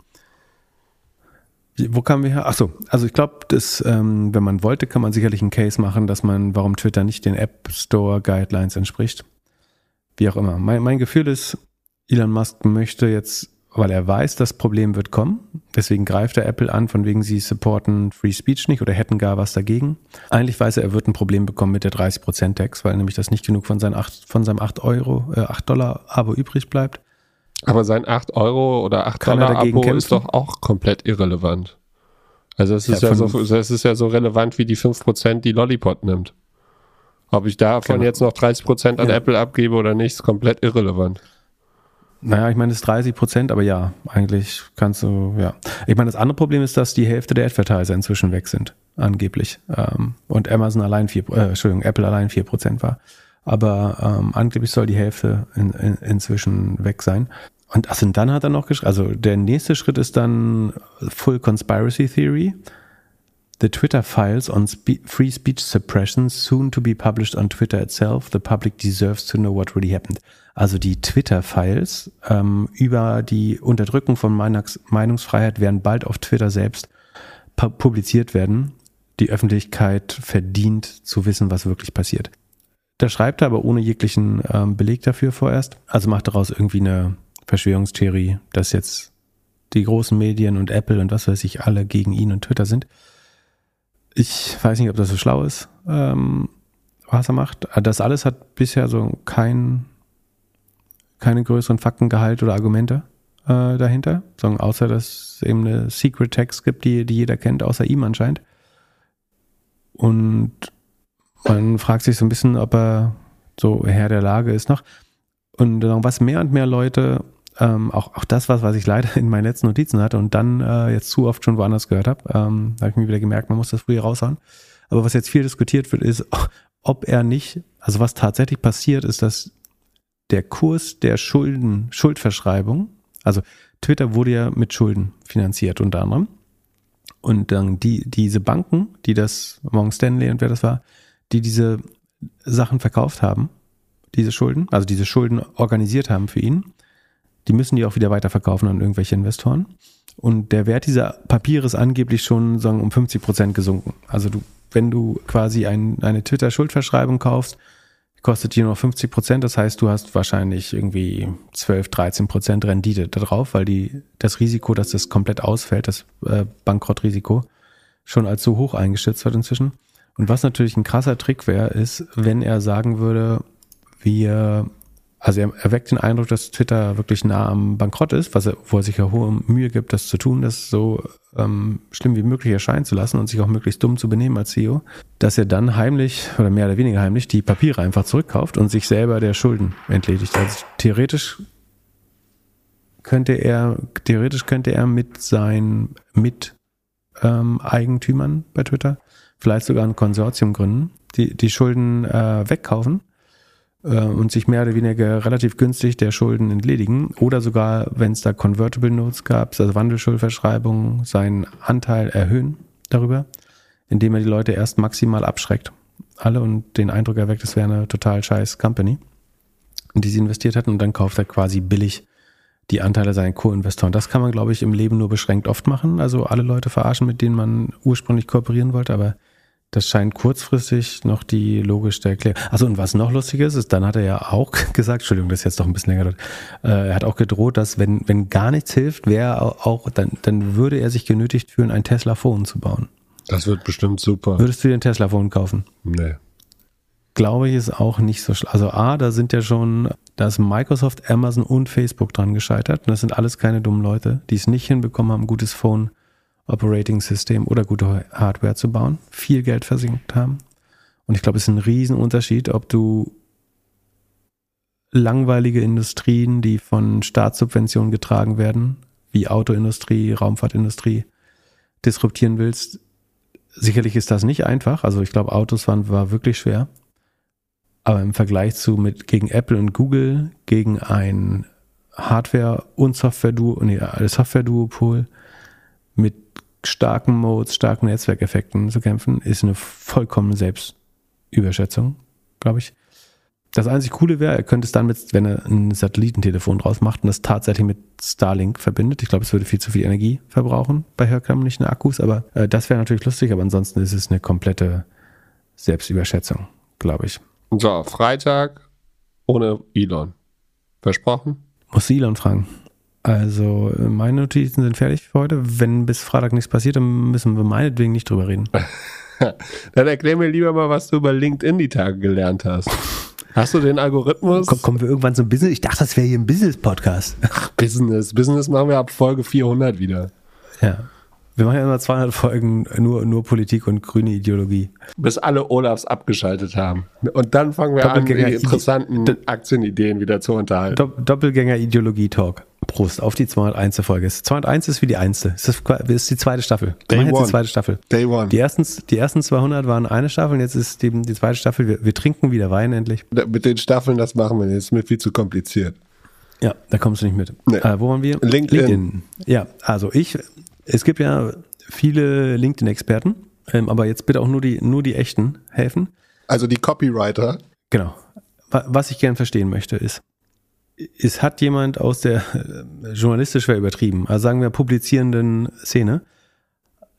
Wo kamen wir her? Achso, also ich glaube, ähm, wenn man wollte, kann man sicherlich einen Case machen, dass man, warum Twitter nicht den App Store Guidelines entspricht. Wie auch immer. Mein, mein Gefühl ist, Elon Musk möchte jetzt, weil er weiß, das Problem wird kommen, deswegen greift er Apple an, von wegen sie supporten Free Speech nicht oder hätten gar was dagegen. Eigentlich weiß er, er wird ein Problem bekommen mit der 30% Tax, weil nämlich das nicht genug von, seinen 8, von seinem 8 Euro, äh, 8 Dollar Abo übrig bleibt. Aber sein 8 Euro oder 8 Kann Dollar Abo kämpfen? ist doch auch komplett irrelevant. Also es ist ja, ja so, es ist ja so relevant wie die 5%, die Lollipop nimmt. Ob ich davon genau. jetzt noch 30% an ja. Apple abgebe oder nicht, ist komplett irrelevant. Naja, ich meine, es ist 30 Prozent, aber ja, eigentlich kannst du, ja. Ich meine, das andere Problem ist, dass die Hälfte der Advertiser inzwischen weg sind, angeblich. Ähm, und Amazon allein vier, äh, Entschuldigung, Apple allein vier Prozent war. Aber ähm, angeblich soll die Hälfte in, in, inzwischen weg sein. Und also, dann hat er noch geschrieben, also der nächste Schritt ist dann Full Conspiracy Theory. The Twitter files on spe free speech suppression soon to be published on Twitter itself. The public deserves to know what really happened. Also die Twitter-Files ähm, über die Unterdrückung von Meinungs Meinungsfreiheit werden bald auf Twitter selbst publiziert werden. Die Öffentlichkeit verdient zu wissen, was wirklich passiert. Da schreibt er aber ohne jeglichen ähm, Beleg dafür vorerst. Also macht daraus irgendwie eine Verschwörungstheorie, dass jetzt die großen Medien und Apple und was weiß ich alle gegen ihn und Twitter sind. Ich weiß nicht, ob das so schlau ist, ähm, was er macht. Das alles hat bisher so kein, keine größeren Faktengehalt oder Argumente äh, dahinter, sondern außer dass es eben eine Secret Text gibt, die, die jeder kennt, außer ihm anscheinend. Und man fragt sich so ein bisschen, ob er so Herr der Lage ist noch. Und was mehr und mehr Leute ähm, auch, auch das, was, was ich leider in meinen letzten Notizen hatte und dann äh, jetzt zu oft schon woanders gehört habe, ähm, habe ich mir wieder gemerkt, man muss das früher raushauen. Aber was jetzt viel diskutiert wird, ist, ob er nicht, also was tatsächlich passiert, ist, dass der Kurs der Schulden, Schuldverschreibung, also Twitter wurde ja mit Schulden finanziert unter anderem. Und dann die, diese Banken, die das, Morgan Stanley und wer das war, die diese Sachen verkauft haben, diese Schulden, also diese Schulden organisiert haben für ihn, die müssen die auch wieder weiterverkaufen an irgendwelche Investoren. Und der Wert dieser Papiere ist angeblich schon sagen, um 50 Prozent gesunken. Also du, wenn du quasi ein, eine Twitter-Schuldverschreibung kaufst, kostet die nur 50 Prozent. Das heißt, du hast wahrscheinlich irgendwie 12, 13 Prozent Rendite darauf, weil die, das Risiko, dass das komplett ausfällt, das äh, Bankrottrisiko, schon als so hoch eingeschätzt wird inzwischen. Und was natürlich ein krasser Trick wäre, ist, wenn er sagen würde, wir also er, er weckt den Eindruck, dass Twitter wirklich nah am Bankrott ist, was er, wo er sich ja hohe Mühe gibt, das zu tun, das so ähm, schlimm wie möglich erscheinen zu lassen und sich auch möglichst dumm zu benehmen als CEO, dass er dann heimlich oder mehr oder weniger heimlich die Papiere einfach zurückkauft und sich selber der Schulden entledigt. Also theoretisch könnte er, theoretisch könnte er mit seinen mit ähm, bei Twitter, vielleicht sogar ein Konsortium gründen, die, die Schulden äh, wegkaufen und sich mehr oder weniger relativ günstig der Schulden entledigen oder sogar, wenn es da Convertible Notes gab, also Wandelschuldverschreibungen, seinen Anteil erhöhen darüber, indem er die Leute erst maximal abschreckt. Alle und den Eindruck erweckt, es wäre eine total scheiß Company, in die sie investiert hatten und dann kauft er quasi billig die Anteile seiner Co-Investoren. Das kann man, glaube ich, im Leben nur beschränkt oft machen. Also alle Leute verarschen, mit denen man ursprünglich kooperieren wollte, aber das scheint kurzfristig noch die logischste Erklärung. Also und was noch lustig ist, ist, dann hat er ja auch [laughs] gesagt, Entschuldigung, das ist jetzt doch ein bisschen länger dort, äh, er hat auch gedroht, dass wenn, wenn gar nichts hilft, wäre auch, dann, dann würde er sich genötigt fühlen, ein Tesla-Phone zu bauen. Das wird bestimmt super. Würdest du dir ein Tesla-Phone kaufen? Nee. Glaube ich, ist auch nicht so schlecht. Also A, da sind ja schon, da ist Microsoft, Amazon und Facebook dran gescheitert. Und das sind alles keine dummen Leute, die es nicht hinbekommen haben, ein gutes Phone Operating System oder gute Hardware zu bauen, viel Geld versinkt haben. Und ich glaube, es ist ein Riesenunterschied, ob du langweilige Industrien, die von Staatssubventionen getragen werden, wie Autoindustrie, Raumfahrtindustrie, disruptieren willst. Sicherlich ist das nicht einfach. Also ich glaube, Autos waren, war wirklich schwer. Aber im Vergleich zu mit gegen Apple und Google, gegen ein Hardware- und Software-Duopol, nee, Software-Duopol mit starken Modes, starken Netzwerkeffekten zu kämpfen, ist eine vollkommene Selbstüberschätzung, glaube ich. Das einzig Coole wäre, er könnte es dann mit, wenn er ein Satellitentelefon draus macht und das tatsächlich mit Starlink verbindet. Ich glaube, es würde viel zu viel Energie verbrauchen bei herkömmlichen Akkus, aber äh, das wäre natürlich lustig, aber ansonsten ist es eine komplette Selbstüberschätzung, glaube ich. So, Freitag ohne Elon. Versprochen? Muss Elon fragen. Also meine Notizen sind fertig für heute. Wenn bis Freitag nichts passiert, dann müssen wir meinetwegen nicht drüber reden. [laughs] dann erklär mir lieber mal, was du über LinkedIn die Tage gelernt hast. Hast du den Algorithmus? Komm, kommen wir irgendwann zum Business? Ich dachte, das wäre hier ein Business-Podcast. Ach, Business. Business machen wir ab Folge 400 wieder. Ja. Wir machen ja immer 200 Folgen nur, nur Politik und grüne Ideologie. Bis alle Olafs abgeschaltet haben. Und dann fangen wir an, die interessanten Aktienideen wieder zu unterhalten. Doppelgänger-Ideologie-Talk. Prost auf die 201. Folge. 201 ist wie die einste. Das ist die zweite Staffel. Day one. Jetzt die zweite Staffel. Day one. Die ersten, die ersten 200 waren eine Staffel und jetzt ist die, die zweite Staffel. Wir, wir trinken wieder Wein endlich. Mit den Staffeln, das machen wir nicht. Das ist mir viel zu kompliziert. Ja, da kommst du nicht mit. Nee. Äh, wo waren wir? LinkedIn. LinkedIn. Ja, also ich, es gibt ja viele LinkedIn-Experten, ähm, aber jetzt bitte auch nur die, nur die echten helfen. Also die Copywriter. Genau. Was ich gern verstehen möchte ist, es hat jemand aus der äh, journalistisch wäre übertrieben, also sagen wir publizierenden Szene,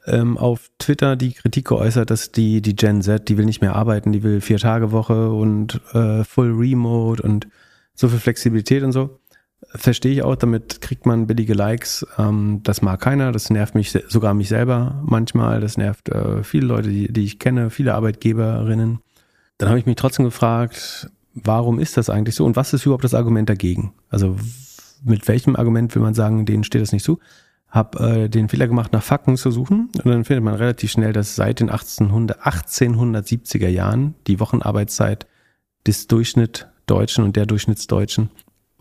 ähm, auf Twitter die Kritik geäußert, dass die, die Gen Z, die will nicht mehr arbeiten, die will vier Tage Woche und äh, Full Remote und so viel Flexibilität und so. Verstehe ich auch, damit kriegt man billige Likes. Ähm, das mag keiner, das nervt mich sogar mich selber manchmal, das nervt äh, viele Leute, die, die ich kenne, viele Arbeitgeberinnen. Dann habe ich mich trotzdem gefragt, warum ist das eigentlich so und was ist überhaupt das Argument dagegen? Also mit welchem Argument will man sagen, denen steht das nicht zu? Hab äh, den Fehler gemacht, nach Fakten zu suchen und dann findet man relativ schnell, dass seit den 1800, 1870er Jahren die Wochenarbeitszeit des Durchschnitt Deutschen und der Durchschnittsdeutschen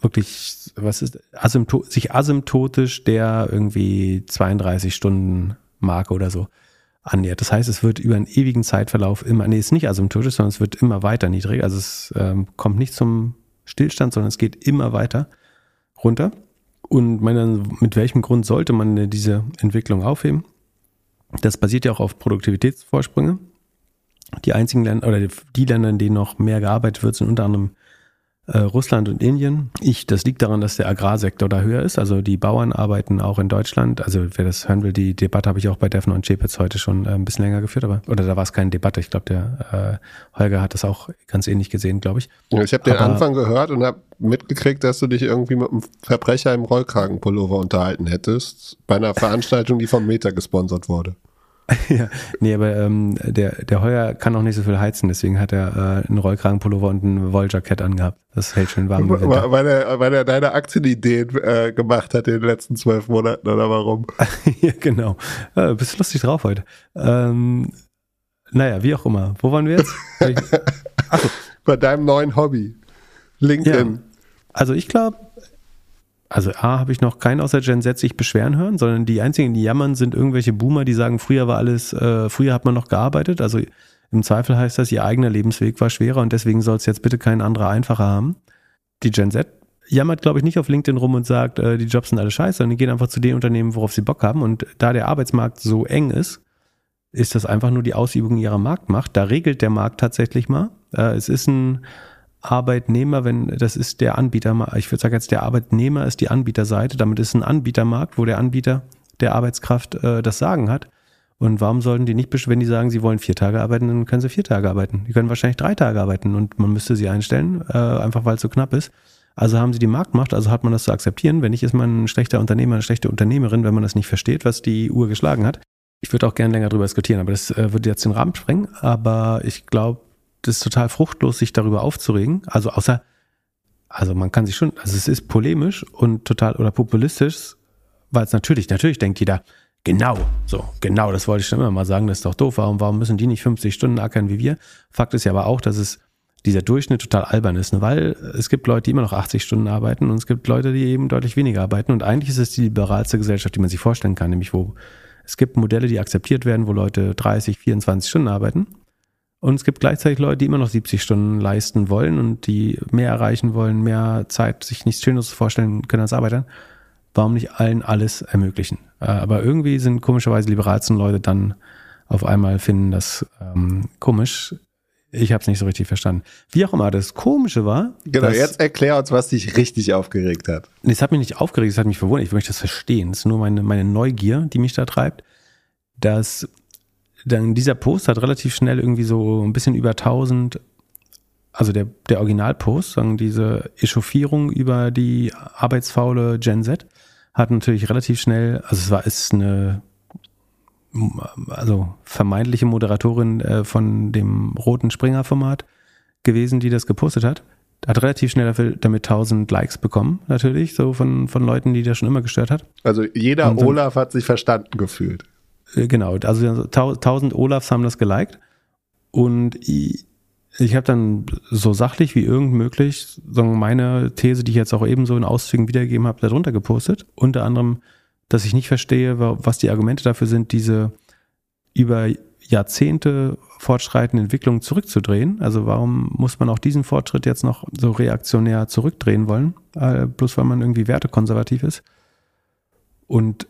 wirklich, was ist, asympto sich asymptotisch der irgendwie 32 Stunden Marke oder so annähert. Das heißt, es wird über einen ewigen Zeitverlauf immer, nee, ist nicht asymptotisch, sondern es wird immer weiter niedrig. Also es ähm, kommt nicht zum Stillstand, sondern es geht immer weiter runter. Und meine, mit welchem Grund sollte man diese Entwicklung aufheben? Das basiert ja auch auf Produktivitätsvorsprünge. Die einzigen Länder oder die Länder, in denen noch mehr gearbeitet wird, sind unter anderem äh, Russland und Indien. Ich, das liegt daran, dass der Agrarsektor da höher ist. Also die Bauern arbeiten auch in Deutschland. Also wer das hören will, die Debatte habe ich auch bei Defner und Chepitz heute schon äh, ein bisschen länger geführt, aber oder da war es keine Debatte. Ich glaube, der äh, Holger hat das auch ganz ähnlich gesehen, glaube ich. Ja, ich habe den aber, Anfang gehört und habe mitgekriegt, dass du dich irgendwie mit einem Verbrecher im Rollkragenpullover unterhalten hättest bei einer Veranstaltung, die vom Meta gesponsert wurde. [laughs] ja, nee, aber ähm, der, der Heuer kann auch nicht so viel heizen, deswegen hat er äh, einen Rollkragenpullover und ein Wolljackett angehabt. Das hält schön warm. Weil, er, weil er deine Aktienideen äh, gemacht hat in den letzten zwölf Monaten, oder warum? [laughs] ja, genau. Äh, bist lustig drauf heute. Ähm, naja, wie auch immer. Wo waren wir jetzt? [laughs] Achso. Bei deinem neuen Hobby. LinkedIn. Ja. Also ich glaube, also A, habe ich noch keinen außer Gen Z sich beschweren hören, sondern die einzigen, die jammern, sind irgendwelche Boomer, die sagen, früher war alles, äh, früher hat man noch gearbeitet. Also im Zweifel heißt das, ihr eigener Lebensweg war schwerer und deswegen soll es jetzt bitte kein anderer einfacher haben. Die Gen Z jammert, glaube ich, nicht auf LinkedIn rum und sagt, äh, die Jobs sind alle scheiße, sondern die gehen einfach zu den Unternehmen, worauf sie Bock haben. Und da der Arbeitsmarkt so eng ist, ist das einfach nur die Ausübung ihrer Marktmacht. Da regelt der Markt tatsächlich mal. Äh, es ist ein Arbeitnehmer, wenn das ist der Anbieter, ich würde sagen jetzt der Arbeitnehmer ist die Anbieterseite, damit ist ein Anbietermarkt, wo der Anbieter der Arbeitskraft äh, das Sagen hat. Und warum sollten die nicht, wenn die sagen, sie wollen vier Tage arbeiten, dann können sie vier Tage arbeiten. Die können wahrscheinlich drei Tage arbeiten und man müsste sie einstellen, äh, einfach weil es so knapp ist. Also haben sie die Marktmacht, also hat man das zu akzeptieren. Wenn nicht, ist man ein schlechter Unternehmer, eine schlechte Unternehmerin, wenn man das nicht versteht, was die Uhr geschlagen hat. Ich würde auch gerne länger darüber diskutieren, aber das äh, würde jetzt den Rahmen sprengen. Aber ich glaube, das ist total fruchtlos, sich darüber aufzuregen. Also außer, also man kann sich schon, also es ist polemisch und total oder populistisch, weil es natürlich, natürlich denkt jeder, genau, so, genau, das wollte ich schon immer mal sagen, das ist doch doof, warum, warum müssen die nicht 50 Stunden ackern wie wir? Fakt ist ja aber auch, dass es dieser Durchschnitt total albern ist, ne? weil es gibt Leute, die immer noch 80 Stunden arbeiten und es gibt Leute, die eben deutlich weniger arbeiten und eigentlich ist es die liberalste Gesellschaft, die man sich vorstellen kann, nämlich wo es gibt Modelle, die akzeptiert werden, wo Leute 30, 24 Stunden arbeiten und es gibt gleichzeitig Leute, die immer noch 70 Stunden leisten wollen und die mehr erreichen wollen, mehr Zeit, sich nichts Schöneres vorstellen können als Arbeiter. Warum nicht allen alles ermöglichen? Äh, aber irgendwie sind komischerweise liberalsten Leute dann auf einmal finden das ähm, komisch. Ich habe es nicht so richtig verstanden. Wie auch immer, das Komische war. Genau, dass, jetzt erklär uns, was dich richtig aufgeregt hat. Es hat mich nicht aufgeregt, es hat mich verwundert. Ich möchte das verstehen. Es ist nur meine, meine Neugier, die mich da treibt, dass dann dieser Post hat relativ schnell irgendwie so ein bisschen über 1000, also der, der Originalpost, sagen diese Echauffierung über die arbeitsfaule Gen Z, hat natürlich relativ schnell, also es war, ist eine, also vermeintliche Moderatorin äh, von dem roten Springer-Format gewesen, die das gepostet hat. Hat relativ schnell dafür, damit 1000 Likes bekommen, natürlich, so von, von Leuten, die das schon immer gestört hat. Also jeder so, Olaf hat sich verstanden gefühlt. Äh, genau, also 1000 Olafs haben das geliked und ich, ich habe dann so sachlich wie irgend möglich sagen, meine These, die ich jetzt auch ebenso in Auszügen wiedergegeben habe, darunter gepostet. Unter anderem, dass ich nicht verstehe, was die Argumente dafür sind, diese über Jahrzehnte fortschreitende Entwicklung zurückzudrehen. Also warum muss man auch diesen Fortschritt jetzt noch so reaktionär zurückdrehen wollen, äh, bloß weil man irgendwie wertekonservativ ist? Und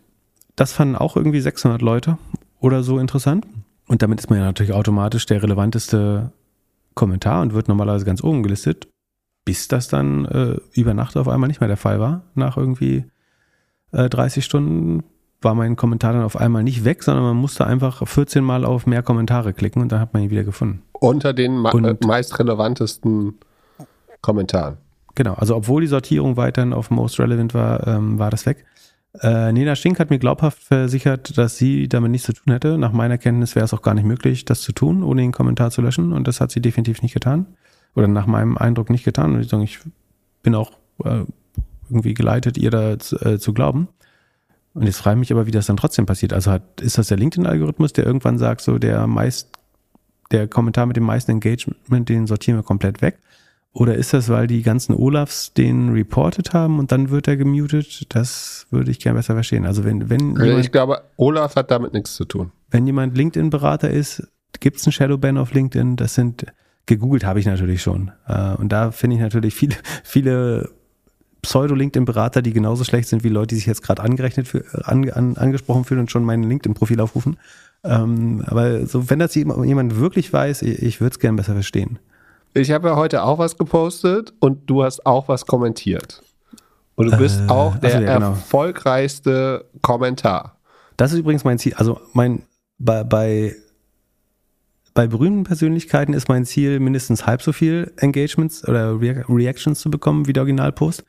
das fanden auch irgendwie 600 Leute oder so interessant. Und damit ist man ja natürlich automatisch der relevanteste Kommentar und wird normalerweise ganz oben gelistet, bis das dann äh, über Nacht auf einmal nicht mehr der Fall war. Nach irgendwie äh, 30 Stunden war mein Kommentar dann auf einmal nicht weg, sondern man musste einfach 14 Mal auf mehr Kommentare klicken und dann hat man ihn wieder gefunden. Unter den und, äh, meist relevantesten Kommentaren. Genau, also obwohl die Sortierung weiterhin auf Most Relevant war, ähm, war das weg. Äh, Nina Stink hat mir glaubhaft versichert, dass sie damit nichts zu tun hätte. Nach meiner Kenntnis wäre es auch gar nicht möglich, das zu tun, ohne den Kommentar zu löschen. Und das hat sie definitiv nicht getan. Oder nach meinem Eindruck nicht getan. Und ich, sage, ich bin auch äh, irgendwie geleitet, ihr da äh, zu glauben. Und jetzt frage ich mich aber, wie das dann trotzdem passiert. Also hat, ist das der LinkedIn-Algorithmus, der irgendwann sagt, so der meist, der Kommentar mit dem meisten Engagement, den sortieren wir komplett weg? Oder ist das, weil die ganzen Olafs den reported haben und dann wird er gemutet? Das würde ich gerne besser verstehen. Also wenn, wenn also jemand, ich glaube, Olaf hat damit nichts zu tun. Wenn jemand LinkedIn-Berater ist, gibt es einen Shadowban auf LinkedIn? Das sind, gegoogelt habe ich natürlich schon. Äh, und da finde ich natürlich viele, [laughs] viele Pseudo-LinkedIn-Berater, die genauso schlecht sind wie Leute, die sich jetzt gerade angerechnet für, an, an, angesprochen fühlen und schon mein LinkedIn-Profil aufrufen. Ähm, aber so, wenn das jemand wirklich weiß, ich, ich würde es gerne besser verstehen. Ich habe ja heute auch was gepostet und du hast auch was kommentiert. Und du bist äh, auch der also ja, genau. erfolgreichste Kommentar. Das ist übrigens mein Ziel. Also mein bei, bei, bei berühmten Persönlichkeiten ist mein Ziel, mindestens halb so viel Engagements oder Re Reactions zu bekommen wie der Originalpost.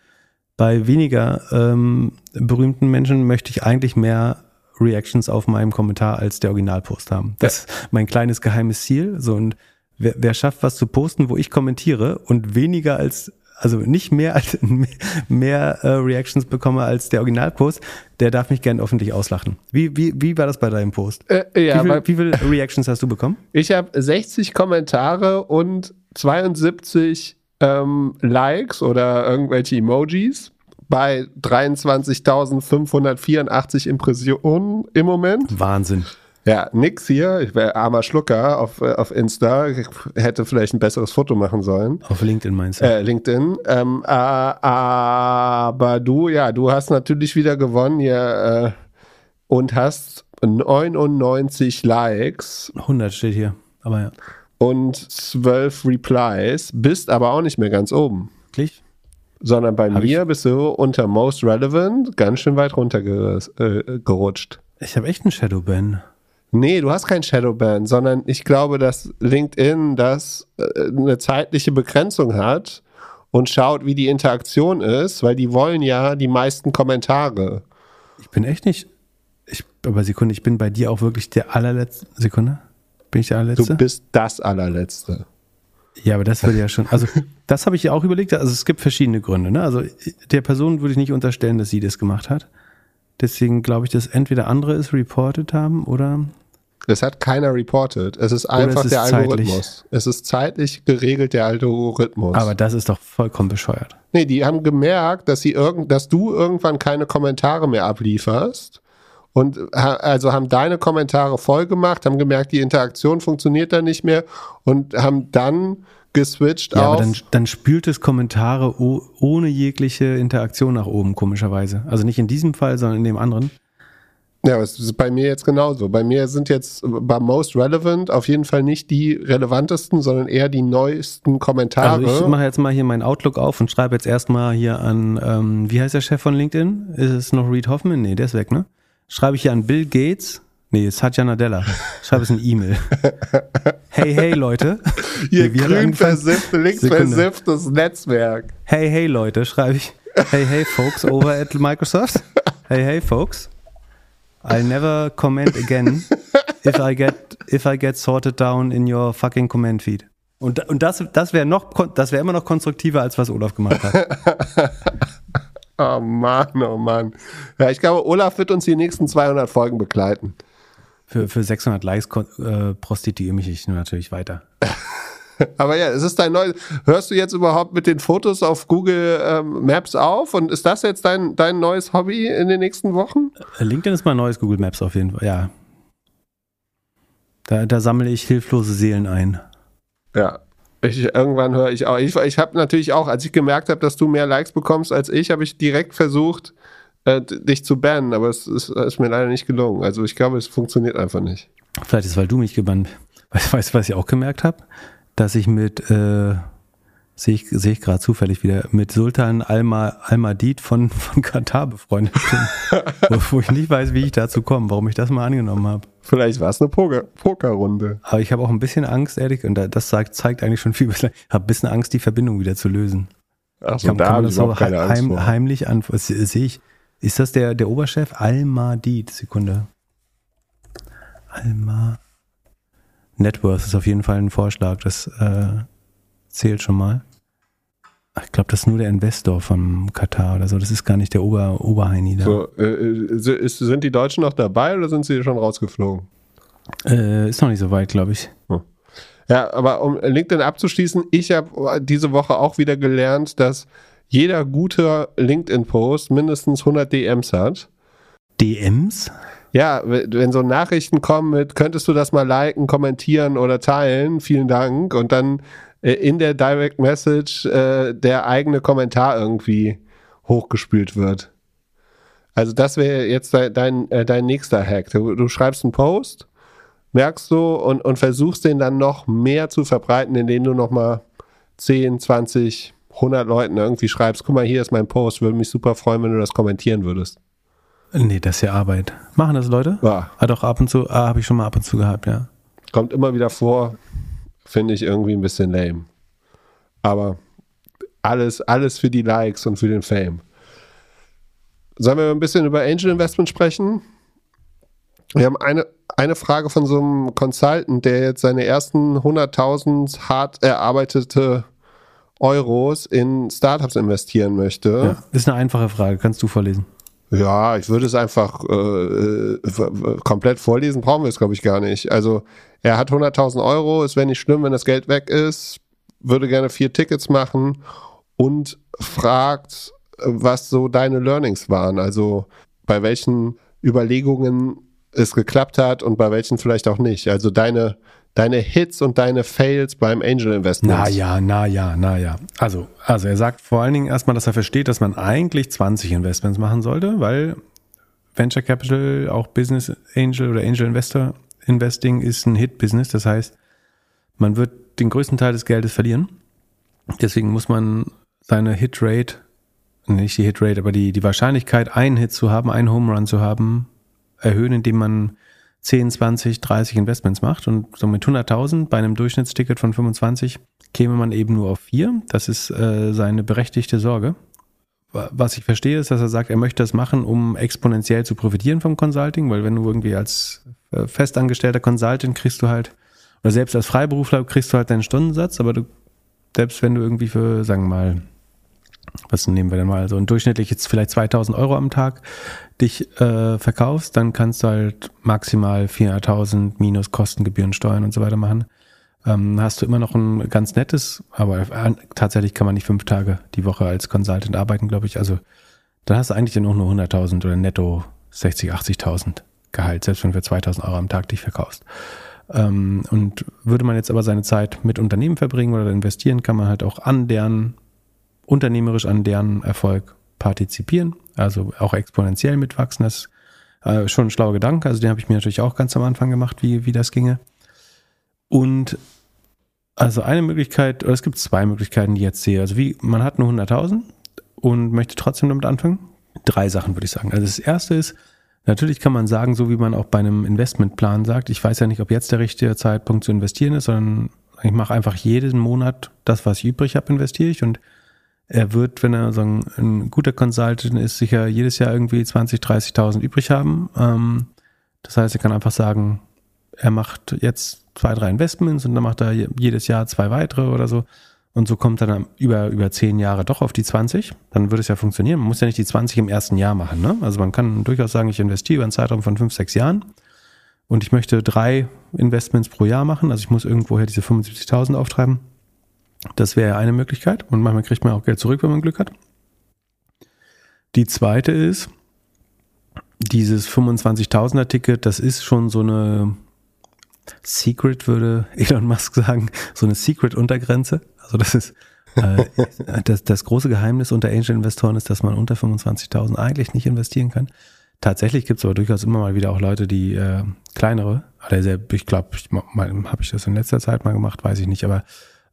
Bei weniger ähm, berühmten Menschen möchte ich eigentlich mehr Reactions auf meinem Kommentar als der Originalpost haben. Das ja. ist mein kleines geheimes Ziel. So und wer, wer schafft, was zu posten, wo ich kommentiere und weniger als also nicht mehr als [laughs] mehr äh, Reactions bekomme als der Originalpost, der darf mich gern öffentlich auslachen. Wie, wie, wie war das bei deinem Post? Äh, ja, wie, viel, wie viele Reactions hast du bekommen? Ich habe 60 Kommentare und 72 ähm, Likes oder irgendwelche Emojis bei 23.584 Impressionen im Moment. Wahnsinn. Ja, nix hier. Ich wäre armer Schlucker auf, äh, auf Insta. Ich hätte vielleicht ein besseres Foto machen sollen. Auf LinkedIn meinst du? Äh, LinkedIn. Ähm, äh, aber du, ja, du hast natürlich wieder gewonnen hier äh, und hast 99 Likes. 100 steht hier, aber ja. Und 12 Replies, bist aber auch nicht mehr ganz oben. Wirklich? Sondern bei Hab mir bist du unter Most Relevant ganz schön weit runtergerutscht. Äh, ich habe echt einen Shadowban. Nee, du hast kein Shadowban, sondern ich glaube, dass LinkedIn das äh, eine zeitliche Begrenzung hat und schaut, wie die Interaktion ist, weil die wollen ja die meisten Kommentare. Ich bin echt nicht. Ich, aber Sekunde, ich bin bei dir auch wirklich der allerletzte. Sekunde? Bin ich der allerletzte? Du bist das allerletzte. Ja, aber das würde ja schon. Also, das habe ich ja auch überlegt. Also, es gibt verschiedene Gründe. Ne? Also, der Person würde ich nicht unterstellen, dass sie das gemacht hat. Deswegen glaube ich, dass entweder andere es reported haben oder. Es hat keiner reported. Es ist einfach es ist der Algorithmus. Zeitlich. Es ist zeitlich geregelt, der Algorithmus. Aber das ist doch vollkommen bescheuert. Nee, die haben gemerkt, dass, sie irgend, dass du irgendwann keine Kommentare mehr ablieferst. Und also haben deine Kommentare voll gemacht, haben gemerkt, die Interaktion funktioniert da nicht mehr und haben dann geswitcht ja, auf. Aber dann, dann spült es Kommentare ohne jegliche Interaktion nach oben, komischerweise. Also nicht in diesem Fall, sondern in dem anderen. Ja, es ist bei mir jetzt genauso. Bei mir sind jetzt bei Most Relevant auf jeden Fall nicht die relevantesten, sondern eher die neuesten Kommentare. Also ich mache jetzt mal hier meinen Outlook auf und schreibe jetzt erstmal hier an, ähm, wie heißt der Chef von LinkedIn? Ist es noch Reed Hoffman? Nee, der ist weg, ne? Schreibe ich hier an Bill Gates, Nee, Satya Nadella. Schreib es eine E-Mail. [laughs] Hey, hey, Leute. Ihr nee, grün versifft, links versifftes Netzwerk. Hey, hey, Leute, schreibe ich. Hey, hey, folks, over at Microsoft. Hey, hey, folks. I'll never comment again if I get, if I get sorted down in your fucking comment feed. Und, und das, das wäre noch, das wäre immer noch konstruktiver, als was Olaf gemacht hat. [laughs] oh Mann, oh Mann. Ja, ich glaube, Olaf wird uns die nächsten 200 Folgen begleiten. Für, für 600 Likes äh, prostituiere mich ich natürlich weiter. [laughs] Aber ja, es ist dein neues. Hörst du jetzt überhaupt mit den Fotos auf Google ähm, Maps auf? Und ist das jetzt dein, dein neues Hobby in den nächsten Wochen? Äh, LinkedIn ist mein neues Google Maps auf jeden Fall, ja. Da, da sammle ich hilflose Seelen ein. Ja. Ich, irgendwann höre ich auch. Ich, ich habe natürlich auch, als ich gemerkt habe, dass du mehr Likes bekommst als ich, habe ich direkt versucht, äh, dich zu bannen, aber es ist, ist, mir leider nicht gelungen. Also ich glaube, es funktioniert einfach nicht. Vielleicht ist es, weil du mich gebannt [laughs] Weißt du, was ich auch gemerkt habe? Dass ich mit, äh, sehe ich, seh ich gerade zufällig wieder, mit Sultan Alma, Almadid von, [laughs] von Katar befreundet bin. [laughs] wo, wo, ich nicht weiß, wie ich dazu komme, warum ich das mal angenommen habe. Vielleicht war es eine Poker, Pokerrunde. Aber ich habe auch ein bisschen Angst, ehrlich, und das sagt, zeigt eigentlich schon viel. Ich habe ein bisschen Angst, die Verbindung wieder zu lösen. Ach so, kann, da habe ich so heim, heimlich an, sehe ich, ist das der, der Oberchef? Almadid, Sekunde. Alma. Networth ist auf jeden Fall ein Vorschlag, das äh, zählt schon mal. Ich glaube, das ist nur der Investor von Katar oder so. Das ist gar nicht der Ober Oberheini da. So, äh, äh sind die Deutschen noch dabei oder sind sie schon rausgeflogen? Äh, ist noch nicht so weit, glaube ich. Hm. Ja, aber um LinkedIn abzuschließen, ich habe diese Woche auch wieder gelernt, dass jeder gute LinkedIn-Post mindestens 100 DMs hat. DMs? Ja, wenn so Nachrichten kommen mit, könntest du das mal liken, kommentieren oder teilen, vielen Dank. Und dann äh, in der Direct Message äh, der eigene Kommentar irgendwie hochgespült wird. Also das wäre jetzt dein, dein, äh, dein nächster Hack. Du, du, schreibst einen Post, merkst du und, und versuchst den dann noch mehr zu verbreiten, indem du nochmal 10, 20, 100 Leuten irgendwie schreibst, guck mal, hier ist mein Post, würde mich super freuen, wenn du das kommentieren würdest. Nee, das ist ja Arbeit. Machen das Leute? Ja. Ah, doch, ab und zu, ah, habe ich schon mal ab und zu gehabt, ja. Kommt immer wieder vor, finde ich irgendwie ein bisschen lame. Aber alles, alles für die Likes und für den Fame. Sollen wir ein bisschen über Angel Investment sprechen? Wir haben eine, eine Frage von so einem Consultant, der jetzt seine ersten 100.000 hart erarbeitete Euros in Startups investieren möchte. Ja, ist eine einfache Frage, kannst du vorlesen. Ja, ich würde es einfach äh, äh komplett vorlesen, brauchen wir es, glaube ich, gar nicht. Also er hat 100.000 Euro, es wäre nicht schlimm, wenn das Geld weg ist, würde gerne vier Tickets machen und fragt was so deine Learnings waren. Also bei welchen Überlegungen es geklappt hat und bei welchen vielleicht auch nicht. Also deine, deine Hits und deine Fails beim Angel Investment. Na ja, na ja, na ja. Also, also er sagt vor allen Dingen erstmal, dass er versteht, dass man eigentlich 20 Investments machen sollte, weil Venture Capital, auch Business Angel oder Angel Investor Investing ist ein Hit-Business. Das heißt, man wird den größten Teil des Geldes verlieren. Deswegen muss man seine Hit-Rate, nicht die Hit-Rate, aber die, die Wahrscheinlichkeit, einen Hit zu haben, einen Home Run zu haben, erhöhen, indem man 10, 20, 30 Investments macht. Und so mit 100.000 bei einem Durchschnittsticket von 25 käme man eben nur auf vier. Das ist äh, seine berechtigte Sorge. Was ich verstehe, ist, dass er sagt, er möchte das machen, um exponentiell zu profitieren vom Consulting, weil wenn du irgendwie als äh, festangestellter Consultant kriegst du halt, oder selbst als Freiberufler kriegst du halt deinen Stundensatz, aber du, selbst wenn du irgendwie für, sagen wir mal, was nehmen wir denn mal, so ein durchschnittliches vielleicht 2000 Euro am Tag dich äh, verkaufst, dann kannst du halt maximal 400.000 minus Kostengebühren, Steuern und so weiter machen. Ähm, hast du immer noch ein ganz nettes, aber tatsächlich kann man nicht fünf Tage die Woche als Consultant arbeiten, glaube ich. Also dann hast du eigentlich dann auch nur 100.000 oder netto 60, 80.000 Gehalt, selbst wenn du für 2000 Euro am Tag dich verkaufst. Ähm, und würde man jetzt aber seine Zeit mit Unternehmen verbringen oder investieren, kann man halt auch an deren unternehmerisch an deren Erfolg partizipieren, also auch exponentiell mitwachsen. Das ist äh, schon ein schlauer Gedanke. Also den habe ich mir natürlich auch ganz am Anfang gemacht, wie, wie das ginge. Und also eine Möglichkeit, oder es gibt zwei Möglichkeiten, die ich jetzt sehe. Also wie, man hat nur 100.000 und möchte trotzdem damit anfangen. Drei Sachen würde ich sagen. Also das erste ist, natürlich kann man sagen, so wie man auch bei einem Investmentplan sagt, ich weiß ja nicht, ob jetzt der richtige Zeitpunkt zu investieren ist, sondern ich mache einfach jeden Monat das, was ich übrig habe, investiere ich und er wird, wenn er so ein, guter Consultant ist, sicher jedes Jahr irgendwie 20, 30.000 übrig haben. Ähm, das heißt, er kann einfach sagen, er macht jetzt zwei, drei Investments und dann macht er jedes Jahr zwei weitere oder so. Und so kommt er dann über, über zehn Jahre doch auf die 20. Dann würde es ja funktionieren. Man muss ja nicht die 20 im ersten Jahr machen. Ne? Also man kann durchaus sagen, ich investiere über einen Zeitraum von fünf, sechs Jahren und ich möchte drei Investments pro Jahr machen. Also ich muss irgendwoher diese 75.000 auftreiben. Das wäre eine Möglichkeit. Und manchmal kriegt man auch Geld zurück, wenn man Glück hat. Die zweite ist, dieses 25.000er Ticket, das ist schon so eine Secret, würde Elon Musk sagen, so eine Secret-Untergrenze. Also das ist äh, [laughs] das, das große Geheimnis unter Angel-Investoren ist, dass man unter 25.000 eigentlich nicht investieren kann. Tatsächlich gibt es aber durchaus immer mal wieder auch Leute, die äh, kleinere, oder ich glaube, ich, habe ich das in letzter Zeit mal gemacht, weiß ich nicht, aber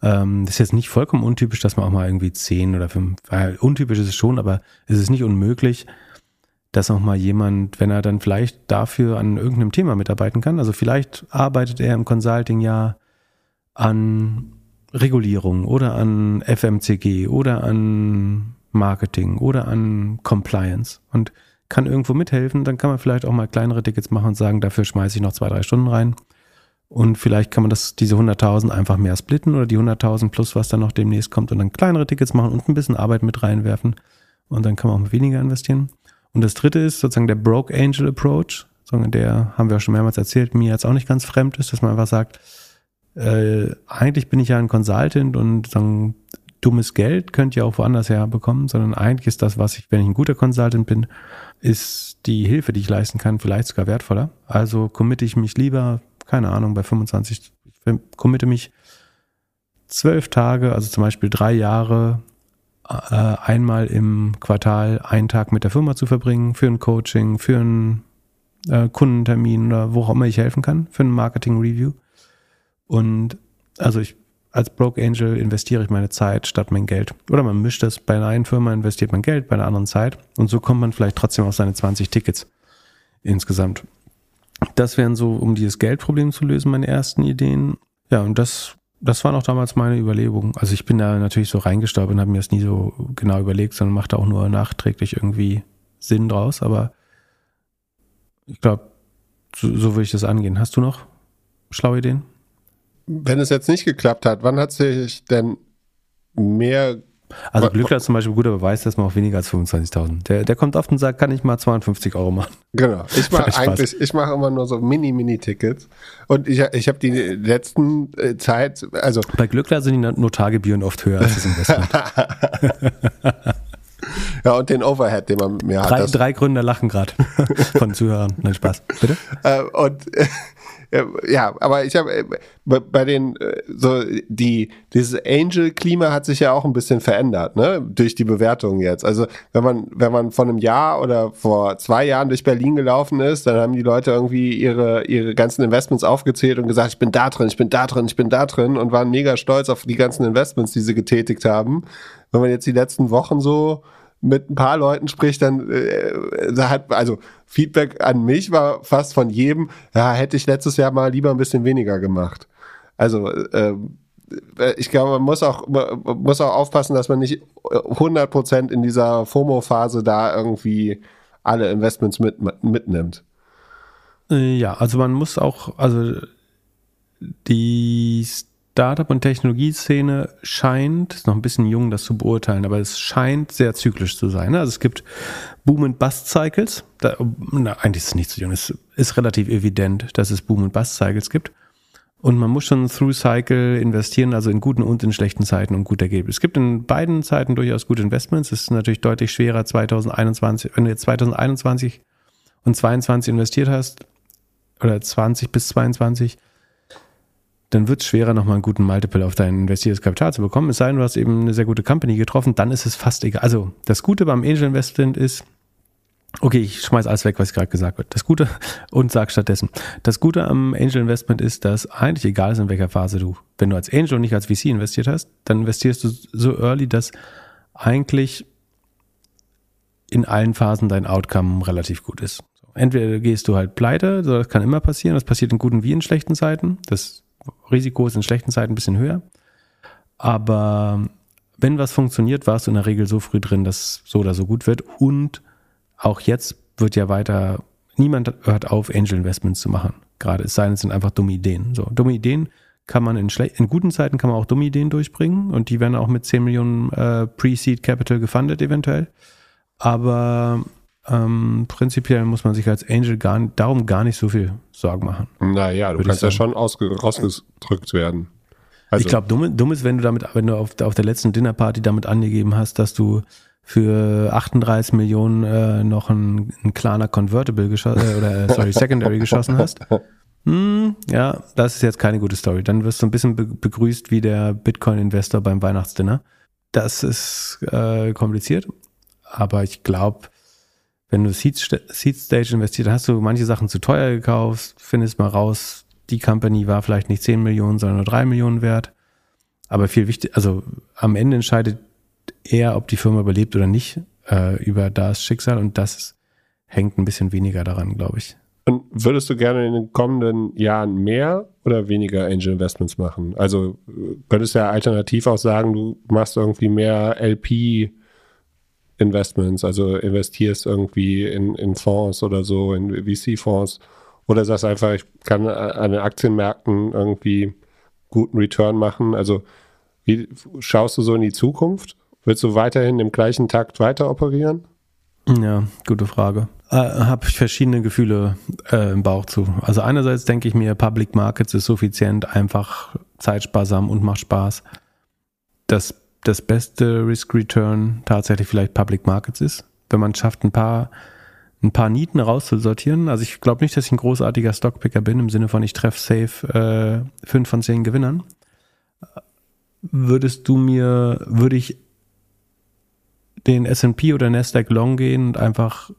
ähm, das ist jetzt nicht vollkommen untypisch, dass man auch mal irgendwie zehn oder fünf, weil untypisch ist es schon, aber es ist nicht unmöglich, dass auch mal jemand, wenn er dann vielleicht dafür an irgendeinem Thema mitarbeiten kann, also vielleicht arbeitet er im Consulting ja an Regulierung oder an FMCG oder an Marketing oder an Compliance und kann irgendwo mithelfen, dann kann man vielleicht auch mal kleinere Tickets machen und sagen, dafür schmeiße ich noch zwei, drei Stunden rein. Und vielleicht kann man das, diese 100.000 einfach mehr splitten oder die 100.000 plus, was dann noch demnächst kommt und dann kleinere Tickets machen und ein bisschen Arbeit mit reinwerfen. Und dann kann man auch weniger investieren. Und das dritte ist sozusagen der Broke Angel Approach. Der haben wir auch schon mehrmals erzählt, mir jetzt auch nicht ganz fremd ist, dass man einfach sagt, äh, eigentlich bin ich ja ein Consultant und sagen, dummes Geld könnt ihr auch woanders her bekommen, sondern eigentlich ist das, was ich, wenn ich ein guter Consultant bin, ist die Hilfe, die ich leisten kann, vielleicht sogar wertvoller. Also committe ich mich lieber keine Ahnung, bei 25, ich committe mich zwölf Tage, also zum Beispiel drei Jahre, äh, einmal im Quartal einen Tag mit der Firma zu verbringen, für ein Coaching, für einen äh, Kundentermin oder wo auch immer ich helfen kann, für ein Marketing-Review. Und also ich als Broke Angel investiere ich meine Zeit statt mein Geld. Oder man mischt das, bei einer einen Firma investiert man Geld, bei einer anderen Zeit. Und so kommt man vielleicht trotzdem auf seine 20 Tickets insgesamt. Das wären so, um dieses Geldproblem zu lösen, meine ersten Ideen. Ja, und das, das waren auch damals meine Überlegungen. Also ich bin da natürlich so reingestaubt und habe mir das nie so genau überlegt, sondern machte auch nur nachträglich irgendwie Sinn draus. Aber ich glaube, so, so würde ich das angehen. Hast du noch schlaue Ideen? Wenn es jetzt nicht geklappt hat, wann hat sich denn mehr also Glückler ist zum Beispiel ein guter Beweis, dass man auch weniger als 25.000. Der, der kommt oft und sagt, kann ich mal 52 Euro machen. Genau. [laughs] Ich mache eigentlich, ich mache immer nur so Mini-Mini-Tickets. Und ich, ich habe die letzten äh, Zeit, also. Bei Glückler sind die Notargebühren oft höher als das Investment. [laughs] ja, und den Overhead, den man mir hat. Drei, drei Gründer lachen gerade [laughs] von Zuhörern. Nein, Spaß. Bitte? Äh, und ja, aber ich habe äh, bei den äh, so die dieses Angel-Klima hat sich ja auch ein bisschen verändert, ne? Durch die Bewertung jetzt. Also wenn man wenn man vor einem Jahr oder vor zwei Jahren durch Berlin gelaufen ist, dann haben die Leute irgendwie ihre ihre ganzen Investments aufgezählt und gesagt, ich bin da drin, ich bin da drin, ich bin da drin und waren mega stolz auf die ganzen Investments, die sie getätigt haben. Wenn man jetzt die letzten Wochen so mit ein paar Leuten spricht, dann äh, hat also Feedback an mich war fast von jedem, ja, hätte ich letztes Jahr mal lieber ein bisschen weniger gemacht. Also äh, ich glaube, man muss auch man muss auch aufpassen, dass man nicht 100% in dieser FOMO-Phase da irgendwie alle Investments mit, mitnimmt. Äh, ja, also man muss auch, also die Startup- und Technologieszene scheint, ist noch ein bisschen jung, das zu beurteilen, aber es scheint sehr zyklisch zu sein. Also es gibt Boom- und Bust-Cycles. Na, eigentlich ist es nicht so jung. Es ist relativ evident, dass es Boom- und Bust-Cycles gibt. Und man muss schon Through-Cycle investieren, also in guten und in schlechten Zeiten und gut Ergebnis. Es gibt in beiden Zeiten durchaus gute Investments. Es ist natürlich deutlich schwerer 2021, wenn du jetzt 2021 und 2022 investiert hast, oder 20 bis 22, dann wird es schwerer, nochmal einen guten Multiple auf dein investiertes Kapital zu bekommen. Es sei denn, du hast eben eine sehr gute Company getroffen, dann ist es fast egal. Also das Gute beim Angel Investment ist, okay, ich schmeiß alles weg, was gerade gesagt wird. Das Gute [laughs] und sag stattdessen, das Gute am Angel Investment ist, dass eigentlich egal ist, in welcher Phase du, wenn du als Angel und nicht als VC investiert hast, dann investierst du so early, dass eigentlich in allen Phasen dein Outcome relativ gut ist. Entweder gehst du halt pleite, das kann immer passieren, das passiert in guten wie in schlechten Zeiten. Das Risiko ist in schlechten Zeiten ein bisschen höher. Aber wenn was funktioniert, warst du in der Regel so früh drin, dass so oder so gut wird. Und auch jetzt wird ja weiter, niemand hört auf, Angel Investments zu machen. Gerade es sei denn, es sind einfach dumme Ideen. So, dumme Ideen kann man in, in guten Zeiten kann man auch dumme Ideen durchbringen und die werden auch mit 10 Millionen äh, Pre-Seed Capital gefundet eventuell. Aber ähm, prinzipiell muss man sich als Angel gar, darum gar nicht so viel Sorgen machen. Naja, du kannst ja schon rausgedrückt werden. Also. Ich glaube, dumm, dumm ist, wenn du damit, wenn du auf, auf der letzten Dinnerparty damit angegeben hast, dass du für 38 Millionen äh, noch ein, ein kleiner Convertible geschossen äh, oder äh, sorry, [laughs] Secondary geschossen hast. Hm, ja, das ist jetzt keine gute Story. Dann wirst du ein bisschen be begrüßt wie der Bitcoin-Investor beim Weihnachtsdinner. Das ist äh, kompliziert, aber ich glaube, wenn du Seed, Seed Stage investiert, hast du manche Sachen zu teuer gekauft, findest mal raus, die Company war vielleicht nicht 10 Millionen, sondern nur 3 Millionen wert. Aber viel wichtig, also am Ende entscheidet eher, ob die Firma überlebt oder nicht, äh, über das Schicksal und das hängt ein bisschen weniger daran, glaube ich. Und würdest du gerne in den kommenden Jahren mehr oder weniger Angel Investments machen? Also könntest du ja alternativ auch sagen, du machst irgendwie mehr LP Investments, also investierst irgendwie in, in Fonds oder so, in VC-Fonds oder sagst einfach, ich kann an den Aktienmärkten irgendwie guten Return machen. Also wie schaust du so in die Zukunft? Willst du weiterhin im gleichen Takt weiter operieren? Ja, gute Frage. Äh, Habe ich verschiedene Gefühle äh, im Bauch zu. Also einerseits denke ich mir, Public Markets ist suffizient, einfach zeitsparsam und macht Spaß. Das das beste Risk-Return tatsächlich vielleicht Public Markets ist, wenn man schafft, ein paar, ein paar Nieten rauszusortieren. Also ich glaube nicht, dass ich ein großartiger Stockpicker bin, im Sinne von ich treffe safe äh, fünf von zehn Gewinnern. Würdest du mir, würde ich den S&P oder Nasdaq Long gehen und einfach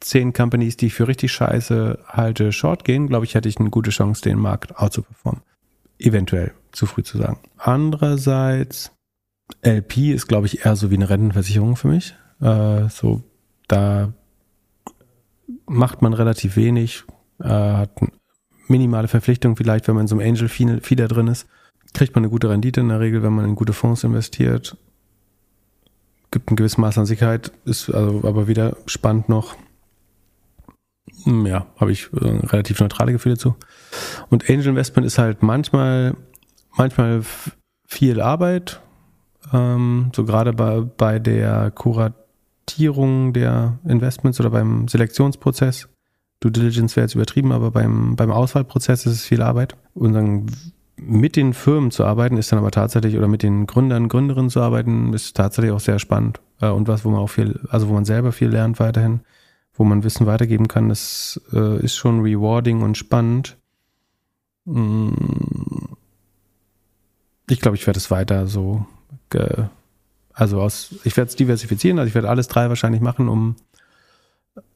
zehn Companies, die ich für richtig scheiße halte, Short gehen, glaube ich, hätte ich eine gute Chance, den Markt out zu performen. Eventuell, zu früh zu sagen. Andererseits LP ist, glaube ich, eher so wie eine Rentenversicherung für mich. Äh, so, da macht man relativ wenig, äh, hat minimale Verpflichtung vielleicht, wenn man in so einem Angel Feeder drin ist. Kriegt man eine gute Rendite in der Regel, wenn man in gute Fonds investiert. Gibt ein gewisses Maß an Sicherheit, ist also aber wieder spannend noch. Hm, ja, habe ich äh, relativ neutrale Gefühle zu. Und Angel Investment ist halt manchmal, manchmal viel Arbeit, ähm, so gerade bei, bei der Kuratierung der Investments oder beim Selektionsprozess. Due Diligence wäre jetzt übertrieben, aber beim, beim Auswahlprozess ist es viel Arbeit. Und dann mit den Firmen zu arbeiten, ist dann aber tatsächlich, oder mit den Gründern, Gründerinnen zu arbeiten, ist tatsächlich auch sehr spannend. äh, und was, wo man auch viel, also wo man selber viel lernt weiterhin, wo man Wissen weitergeben kann, das äh, ist schon rewarding und spannend. Mm. Ich glaube, ich werde es weiter so, also aus, ich werde es diversifizieren, also ich werde alles drei wahrscheinlich machen, um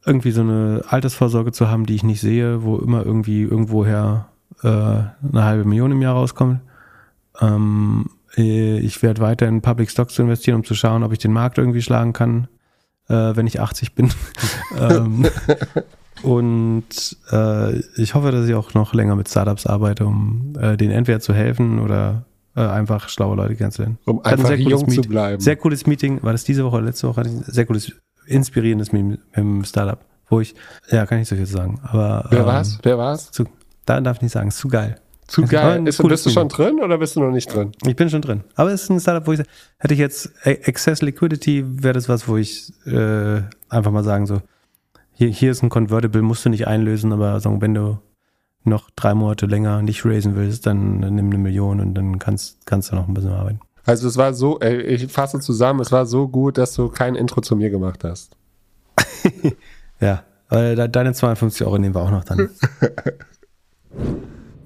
irgendwie so eine Altersvorsorge zu haben, die ich nicht sehe, wo immer irgendwie irgendwoher äh, eine halbe Million im Jahr rauskommt. Ähm, äh, ich werde weiter in Public Stocks investieren, um zu schauen, ob ich den Markt irgendwie schlagen kann, äh, wenn ich 80 bin. [laughs] ähm, und äh, ich hoffe, dass ich auch noch länger mit Startups arbeite, um äh, denen entweder zu helfen oder äh, einfach schlaue Leute kennenzulernen. Um einfach jung Meet zu bleiben. Sehr cooles Meeting. War das diese Woche oder letzte Woche? Sehr cooles, inspirierendes Meeting im Startup, wo ich, ja, kann ich so viel sagen. Aber, Wer ähm, war's? Wer war's? Zu, da darf ich nicht sagen, ist zu geil. Zu geil. Ist, bist du schon drin oder bist du noch nicht drin? Ich bin schon drin. Aber es ist ein Startup, wo ich hätte ich jetzt Access Liquidity, wäre das was, wo ich äh, einfach mal sagen so, hier, hier ist ein Convertible, musst du nicht einlösen, aber sagen, wenn du noch drei Monate länger nicht raisen willst, dann nimm eine Million und dann kannst, kannst du noch ein bisschen arbeiten. Also es war so, ich fasse zusammen, es war so gut, dass du kein Intro zu mir gemacht hast. [laughs] ja, weil deine 52 Euro nehmen wir auch noch dann. [laughs]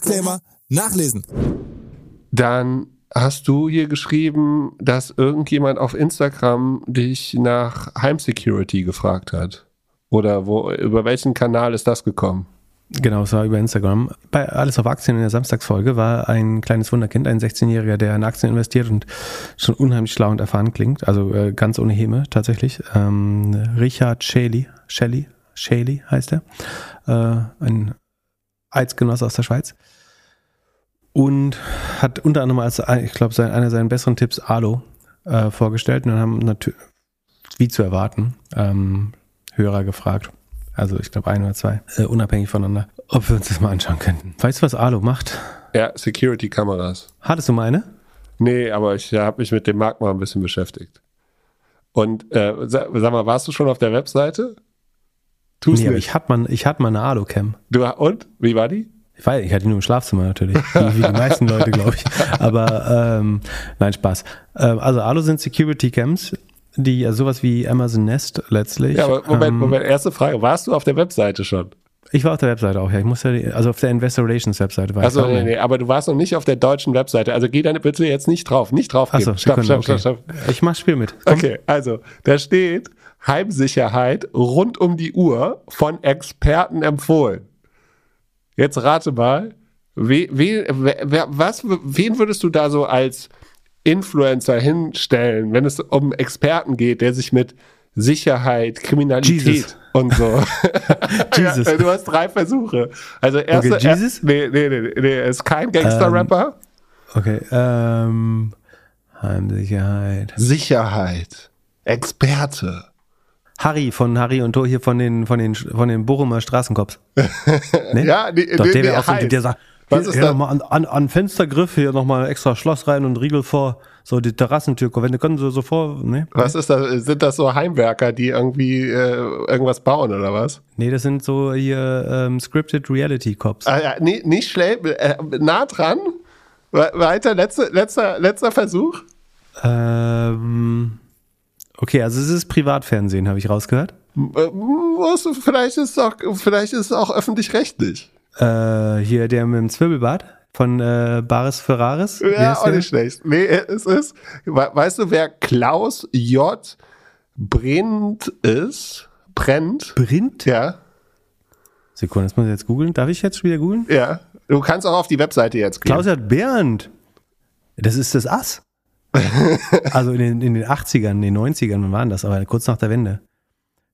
Disclaimer nachlesen. Dann hast du hier geschrieben, dass irgendjemand auf Instagram dich nach Heimsecurity gefragt hat. Oder wo, über welchen Kanal ist das gekommen? Genau, es war über Instagram. Bei Alles auf Aktien in der Samstagsfolge war ein kleines Wunderkind, ein 16-Jähriger, der in Aktien investiert und schon unheimlich schlau und erfahren klingt. Also äh, ganz ohne Häme tatsächlich. Ähm, Richard Shaley, Shelley, Shaley heißt er. Äh, ein Eidgenosse aus der Schweiz. Und hat unter anderem als, ich glaube, sein, einer seiner besseren Tipps Alo äh, vorgestellt. Und dann haben natürlich, wie zu erwarten, ähm, Hörer gefragt. Also ich glaube ein oder zwei, äh, unabhängig voneinander, ob wir uns das mal anschauen könnten. Weißt du, was Alo macht? Ja, Security-Kameras. Hattest du meine? Nee, aber ich habe mich mit dem Markt mal ein bisschen beschäftigt. Und äh, sag, sag mal, warst du schon auf der Webseite? Tu's nee, nicht. ich hatte mal, ich hatte mal eine Alu-Cam. Du, und? Wie war die? Ich weiß, ich hatte die nur im Schlafzimmer natürlich, wie, wie die meisten Leute, glaube ich. Aber ähm, nein, Spaß. Ähm, also Alu sind Security Cams, die ja sowas wie Amazon Nest letztlich. Ja, aber Moment, ähm, Moment, erste Frage. Warst du auf der Webseite schon? Ich war auf der Webseite auch, ja. Ich muss ja, also auf der Investor Relations Webseite war Achso, nee, nee, aber du warst noch nicht auf der deutschen Webseite. Also geh dann bitte jetzt nicht drauf, nicht drauf. Achso, stopp, stopp, stopp, stopp. Ich mach Spiel mit. Komm. Okay, also, da steht Heimsicherheit rund um die Uhr von Experten empfohlen. Jetzt rate mal, we, we, wer, was, wen würdest du da so als Influencer hinstellen, wenn es um Experten geht, der sich mit Sicherheit, Kriminalität Jesus. und so. [laughs] [laughs] Jesus. ja, du hast drei Versuche. Also erster, okay, Jesus? Er, nee, nee, nee, nee, er ist kein Gangster-Rapper. Ähm, okay, ähm, Heimsicherheit. Sicherheit. Experte. Harry von Harry und Tor hier von den von den von den Bochumer Straßenkops. [laughs] Nee? ja, nee, Doch, nee, der wäre auch so, der sagt, was ist hier an, an, an Fenstergriff hier nochmal extra Schloss rein und Riegel vor, so die Terrassentür, wenn du können sie so vor, ne? Was ist das? Sind das so Heimwerker, die irgendwie äh, irgendwas bauen oder was? Nee, das sind so hier ähm, Scripted Reality Cops. Ah, ja, nee, nicht schlecht, äh, nah dran. Weiter, letzter, letzter, letzter Versuch. Ähm, okay, also es ist Privatfernsehen, habe ich rausgehört. Äh, vielleicht ist es auch, vielleicht ist es auch öffentlich-rechtlich. Äh, hier der mit dem Zwirbelbart von äh, Baris Ferraris. Ja, auch nicht schlecht. Nee, es ist, weißt du, wer Klaus J. Brennt ist? Brennt? Brennt? Ja. Sekunde, das muss ich jetzt googeln. Darf ich jetzt schon wieder googeln? Ja. Du kannst auch auf die Webseite jetzt gehen. Klaus J. Bernd. Das ist das Ass. [laughs] also in den, in den 80ern, in den 90ern, wann waren das? Aber kurz nach der Wende.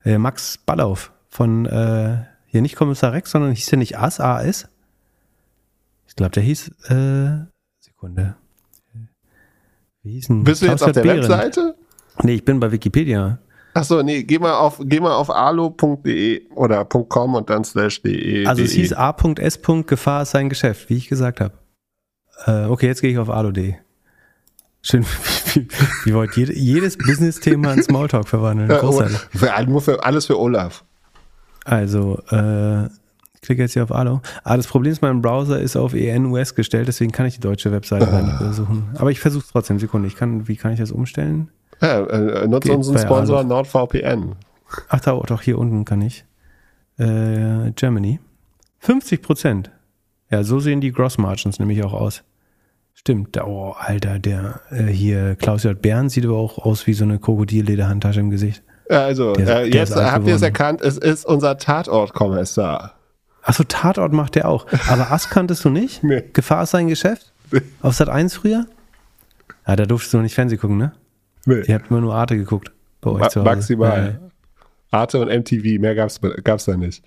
Äh, Max Ballauf von äh, hier nicht Kommissar Rex, sondern hieß der nicht AS, AS? Ich glaube, der hieß, äh, Sekunde. Wie hieß denn? Bist du jetzt auf der Behrendt. Webseite? Nee, ich bin bei Wikipedia. Achso, nee, geh mal auf, geh mal auf alo.de oder .com und dann slash de. Also es hieß A.S. Gefahr ist sein Geschäft, wie ich gesagt habe. Äh, okay, jetzt gehe ich auf alo.de. Schön, [laughs] wie, wollt jede, jedes Business-Thema in Smalltalk verwandeln. Großartig. für, für, alles für Olaf. Also, äh, ich klicke jetzt hier auf Alo. Ah, das Problem ist, mein Browser ist auf ENUS gestellt, deswegen kann ich die deutsche Webseite gar nicht besuchen. Aber ich versuche es trotzdem. Sekunde, ich kann, wie kann ich das umstellen? Ja, äh, nutze Geht unseren Sponsor Alo. NordVPN. Ach, da, doch, hier unten kann ich. Äh, Germany. 50 Prozent. Ja, so sehen die Gross Margins nämlich auch aus. Stimmt. Oh, Alter, der äh, hier, Klaus J. Bern sieht aber auch aus wie so eine Krokodillederhandtasche im Gesicht. Ja, Also, Der- äh, der jetzt habt ihr es erkannt, es ist unser Tatortkommissar. Achso, Tatort macht der auch. Aber [laughs] Ass kanntest du nicht? Nee. Gefahr ist sein Geschäft? Auf Sat 1 früher? Ja, da durftest du noch nicht Fernsehen gucken, ne? Nee. Ihr habt immer nur Arte geguckt. Bei euch Ma zu Hause. maximal. Arte und MTV, mehr gab's, gab's da nicht.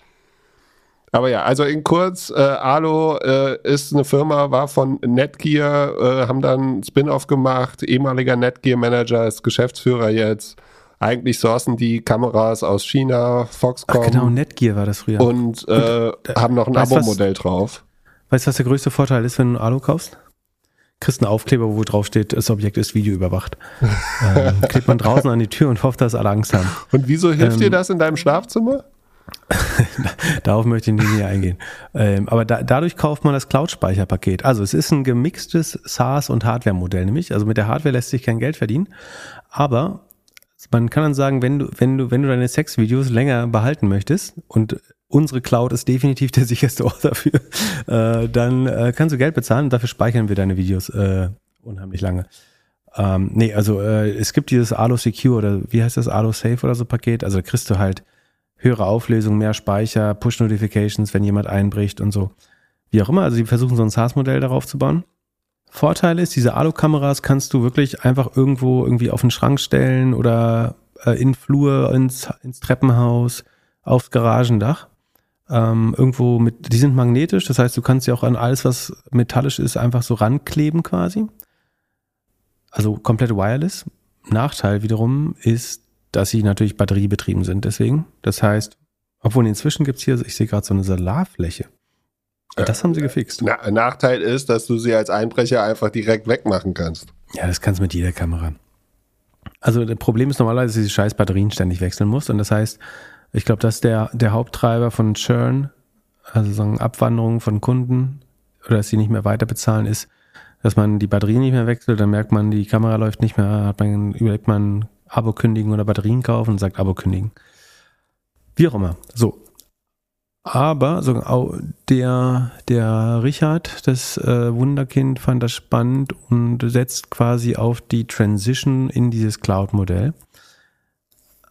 Aber ja, also in kurz, äh, Alo äh, ist eine Firma, war von Netgear, äh, haben dann Spin-off gemacht, ehemaliger Netgear-Manager ist Geschäftsführer jetzt. Eigentlich sourcen die Kameras aus China, Ach, Foxconn genau, Netgear war das früher. und äh, haben noch ein? Abo-Modell drauf. Weißt du, was der größte Vorteil ist, wenn du Alu kaufst? Kriegst einen Aufkleber, wo drauf steht, das Objekt ist videoüberwacht. [laughs] ähm, klebt man draußen an die Tür und hofft, dass alle Angst haben. Und wieso hilft Ähm, dir das in deinem Schlafzimmer? [laughs] Darauf möchte ich nicht eingehen. Ähm, aber da, dadurch kauft man das Cloud-Speicherpaket. Also es ist ein gemixtes SaaS- und Hardware-Modell nämlich. Also mit der Hardware lässt sich kein Geld verdienen. Aber man kann dann sagen, wenn du, wenn du, wenn du deine Sexvideos länger behalten möchtest und unsere Cloud ist definitiv der sicherste Ort dafür, äh, dann äh, kannst du Geld bezahlen und dafür speichern wir deine Videos äh, unheimlich lange. Ähm, nee, also äh, es gibt dieses Alo Secure oder wie heißt das, Alo Safe oder so Paket. Also da kriegst du halt höhere Auflösung, mehr Speicher, Push-Notifications, wenn jemand einbricht und so. Wie auch immer, also sie versuchen so ein SaaS-Modell darauf zu bauen. Vorteil ist, diese Alu-Kameras kannst du wirklich einfach irgendwo irgendwie auf den Schrank stellen oder äh, in Flur, ins, ins Treppenhaus, aufs Garagendach. Ähm, irgendwo mit, die sind magnetisch, das heißt, du kannst sie auch an alles, was metallisch ist, einfach so rankleben quasi. Also komplett wireless. Nachteil wiederum ist, dass sie natürlich batteriebetrieben sind. Deswegen, das heißt, obwohl inzwischen gibt's hier, ich sehe gerade so eine Solarfläche. Das haben sie gefixt. Na, Nachteil ist, dass du sie als Einbrecher einfach direkt wegmachen kannst. Ja, das kannst du mit jeder Kamera. Also das Problem ist normalerweise, dass du die scheiß Batterien ständig wechseln musst. Und das heißt, ich glaube, dass der, der Haupttreiber von Churn, also so eine Abwanderung von Kunden, oder dass sie nicht mehr weiter bezahlen, ist, dass man die Batterien nicht mehr wechselt, dann merkt man, die Kamera läuft nicht mehr, hat man, überlegt man, Abo kündigen oder Batterien kaufen und sagt Abo kündigen. Wie auch immer. So. Aber so, der, der Richard, das äh, Wunderkind, fand das spannend und setzt quasi auf die Transition in dieses Cloud-Modell.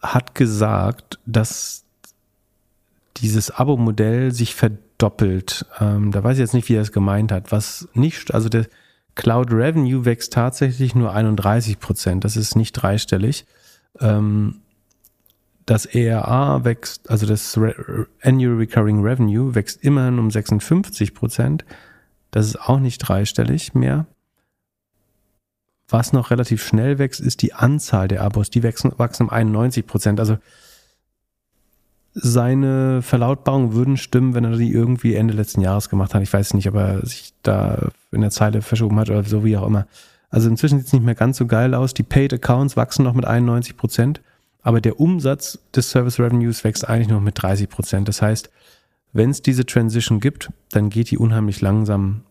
Hat gesagt, dass dieses Abo-Modell sich verdoppelt. Ähm, da weiß ich jetzt nicht, wie er es gemeint hat. Was nicht, also der Cloud Revenue wächst tatsächlich nur 31 Prozent. Das ist nicht dreistellig. Ähm, das ERA wächst, also das Annual Recurring Revenue wächst immerhin um 56 Prozent. Das ist auch nicht dreistellig mehr. Was noch relativ schnell wächst, ist die Anzahl der Abos. Die wachsen, wachsen um 91 Prozent. Also seine Verlautbarungen würden stimmen, wenn er die irgendwie Ende letzten Jahres gemacht hat. Ich weiß nicht, ob er sich da in der Zeile verschoben hat oder so wie auch immer. Also inzwischen sieht es nicht mehr ganz so geil aus. Die Paid Accounts wachsen noch mit 91 Prozent, aber der Umsatz des Service Revenues wächst eigentlich noch mit 30 Prozent. Das heißt, wenn es diese Transition gibt, dann geht die unheimlich langsam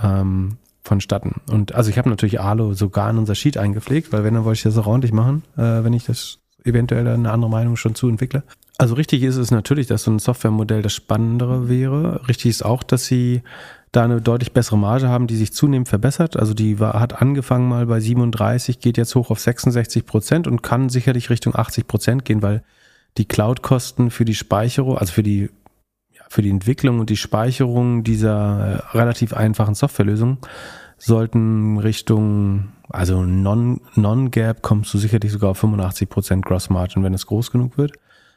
ähm, vonstatten. Und also ich habe natürlich Alo sogar in unser Sheet eingepflegt, weil wenn, dann wollte ich das auch ordentlich machen, äh, wenn ich das eventuell eine andere Meinung schon zu entwickle. Also richtig ist es natürlich, dass so ein Softwaremodell das Spannendere wäre. Richtig ist auch, dass sie da eine deutlich bessere Marge haben, die sich zunehmend verbessert. Also die war, hat angefangen mal bei 37, geht jetzt hoch auf 66 Prozent und kann sicherlich Richtung 80 Prozent gehen, weil die Cloud-Kosten für die Speicherung, also für die, ja, für die Entwicklung und die Speicherung dieser äh, relativ einfachen Softwarelösung sollten Richtung, also Non- Non-Gap kommst du sicherlich sogar auf 85 Prozent Gross Margin, wenn es groß genug wird.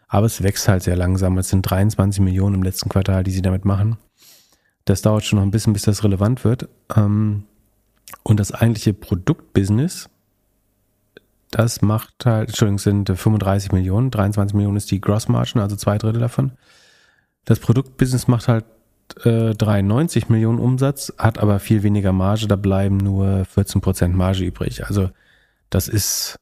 Aber es wächst halt sehr langsam. Es sind 23 Millionen im letzten Quartal, die sie damit machen. Das dauert schon noch ein bisschen, bis das relevant wird. Ähm, Und das eigentliche Produktbusiness das macht halt, Entschuldigung, sind 35 Millionen, 23 Millionen ist die Gross Margin, also zwei Drittel davon. Das Produktbusiness macht halt 93 Millionen Umsatz, hat aber viel weniger Marge, da bleiben nur 14 Prozent Marge übrig. Also das ist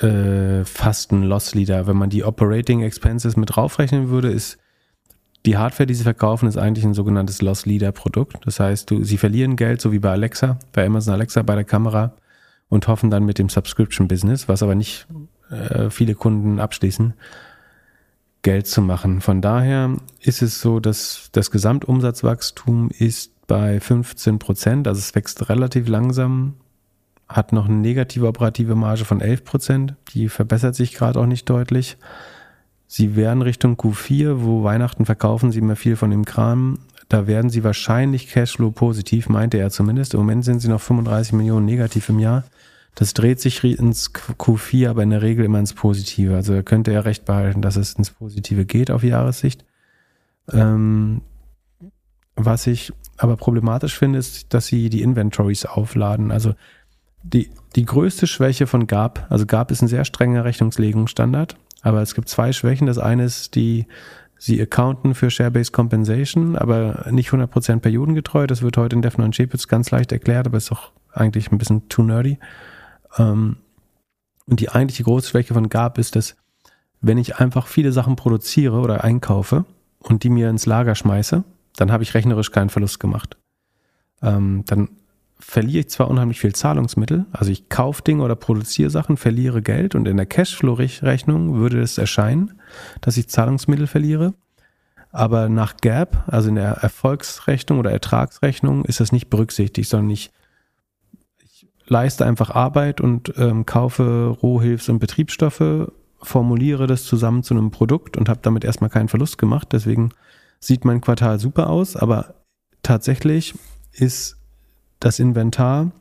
äh, fast ein Loss Leader. Wenn man die Operating Expenses mit draufrechnen würde, ist die Hardware, die sie verkaufen, ist eigentlich ein sogenanntes Loss Leader Produkt. Das heißt, du, sie verlieren Geld, so wie bei Alexa, bei Amazon Alexa, bei der Kamera und hoffen dann mit dem Subscription Business, was aber nicht äh, viele Kunden abschließen, Geld zu machen. Von daher ist es so, dass das Gesamtumsatzwachstum ist bei 15 Prozent, also es wächst relativ langsam, hat noch eine negative operative Marge von 11 Prozent, die verbessert sich gerade auch nicht deutlich. Sie werden Richtung Q4, wo Weihnachten verkaufen sie immer viel von dem Kram. Da werden sie wahrscheinlich Cashflow positiv, meinte er zumindest. Im Moment sind sie noch 35 Millionen negativ im Jahr. Das dreht sich ins Q4, aber in der Regel immer ins Positive. Also da könnte er recht behalten, dass es ins Positive geht auf Jahressicht. Ähm, was ich aber problematisch finde, ist, dass sie die Inventories aufladen. Also die, die größte Schwäche von GAP, also GAP ist ein sehr strenger Rechnungslegungsstandard, aber es gibt zwei Schwächen. Das eine ist die, sie accounten für Share-Based Compensation, aber nicht 100% periodengetreu. Das wird heute in Defner und Chepitz ganz leicht erklärt, aber ist auch eigentlich ein bisschen too nerdy. Ähm, und die eigentliche große Schwäche von Gab ist, dass wenn ich einfach viele Sachen produziere oder einkaufe und die mir ins Lager schmeiße, dann habe ich rechnerisch keinen Verlust gemacht. Ähm, dann verliere ich zwar unheimlich viel Zahlungsmittel, also ich kaufe Dinge oder produziere Sachen, verliere Geld und in der Cashflow-Rechnung würde es erscheinen, dass ich Zahlungsmittel verliere. Aber nach Gap, also in der Erfolgsrechnung oder Ertragsrechnung, ist das nicht berücksichtigt, sondern ich leiste einfach Arbeit und ähm, kaufe Rohhilfs- und Betriebsstoffe, formuliere das zusammen zu einem Produkt und habe damit erstmal keinen Verlust gemacht. Deswegen sieht mein Quartal super aus, aber tatsächlich ist das Inventar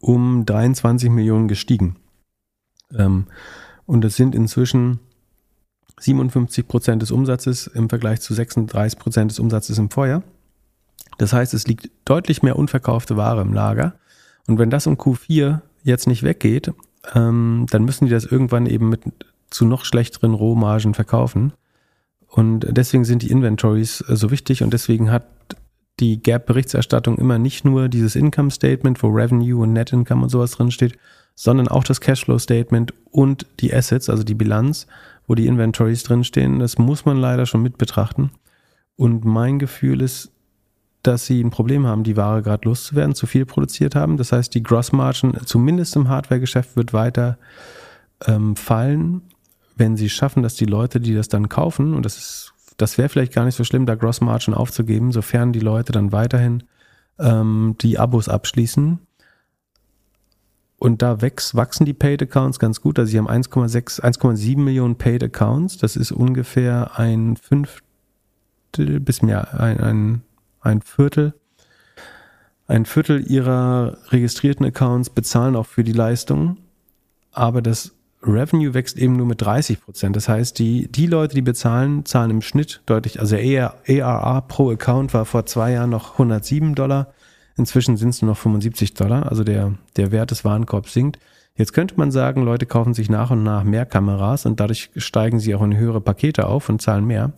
um 23 Millionen gestiegen. Ähm, und es sind inzwischen 57 Prozent des Umsatzes im Vergleich zu 36 Prozent des Umsatzes im Vorjahr. Das heißt, es liegt deutlich mehr unverkaufte Ware im Lager. Und wenn das um Q4 jetzt nicht weggeht, ähm, dann müssen die das irgendwann eben mit zu noch schlechteren Rohmargen verkaufen. Und deswegen sind die Inventories äh, so wichtig und deswegen hat die Gap-Berichterstattung immer nicht nur dieses Income Statement, wo Revenue und Net Income und sowas drin steht, sondern auch das Cashflow Statement und die Assets, also die Bilanz, wo die Inventories drinstehen. Das muss man leider schon mit betrachten. Und mein Gefühl ist, dass sie ein Problem haben, die Ware gerade loszuwerden, zu viel produziert haben. Das heißt, die Gross Margin, zumindest im Hardware-Geschäft, wird weiter ähm, fallen, wenn sie schaffen, dass die Leute, die das dann kaufen, und das ist, das wäre vielleicht gar nicht so schlimm, da Gross Margin aufzugeben, sofern die Leute dann weiterhin ähm, die Abos abschließen. Und da wächst, wachsen die Paid Accounts ganz gut. Also sie haben 1,6, 1,7 Millionen Paid Accounts. Das ist ungefähr ein Fünftel bis mehr, ein, ein ein Viertel, ein Viertel ihrer registrierten Accounts bezahlen auch für die Leistung, aber das Revenue wächst eben nur mit 30 Prozent. Das heißt, die, die Leute, die bezahlen, zahlen im Schnitt deutlich, also ARR pro Account war vor zwei Jahren noch 107 Dollar. Inzwischen sind es nur noch 75 Dollar. Also der, der Wert des Warenkorbs sinkt. Jetzt könnte man sagen, Leute kaufen sich nach und nach mehr Kameras und dadurch steigen sie auch in höhere Pakete auf und zahlen mehr.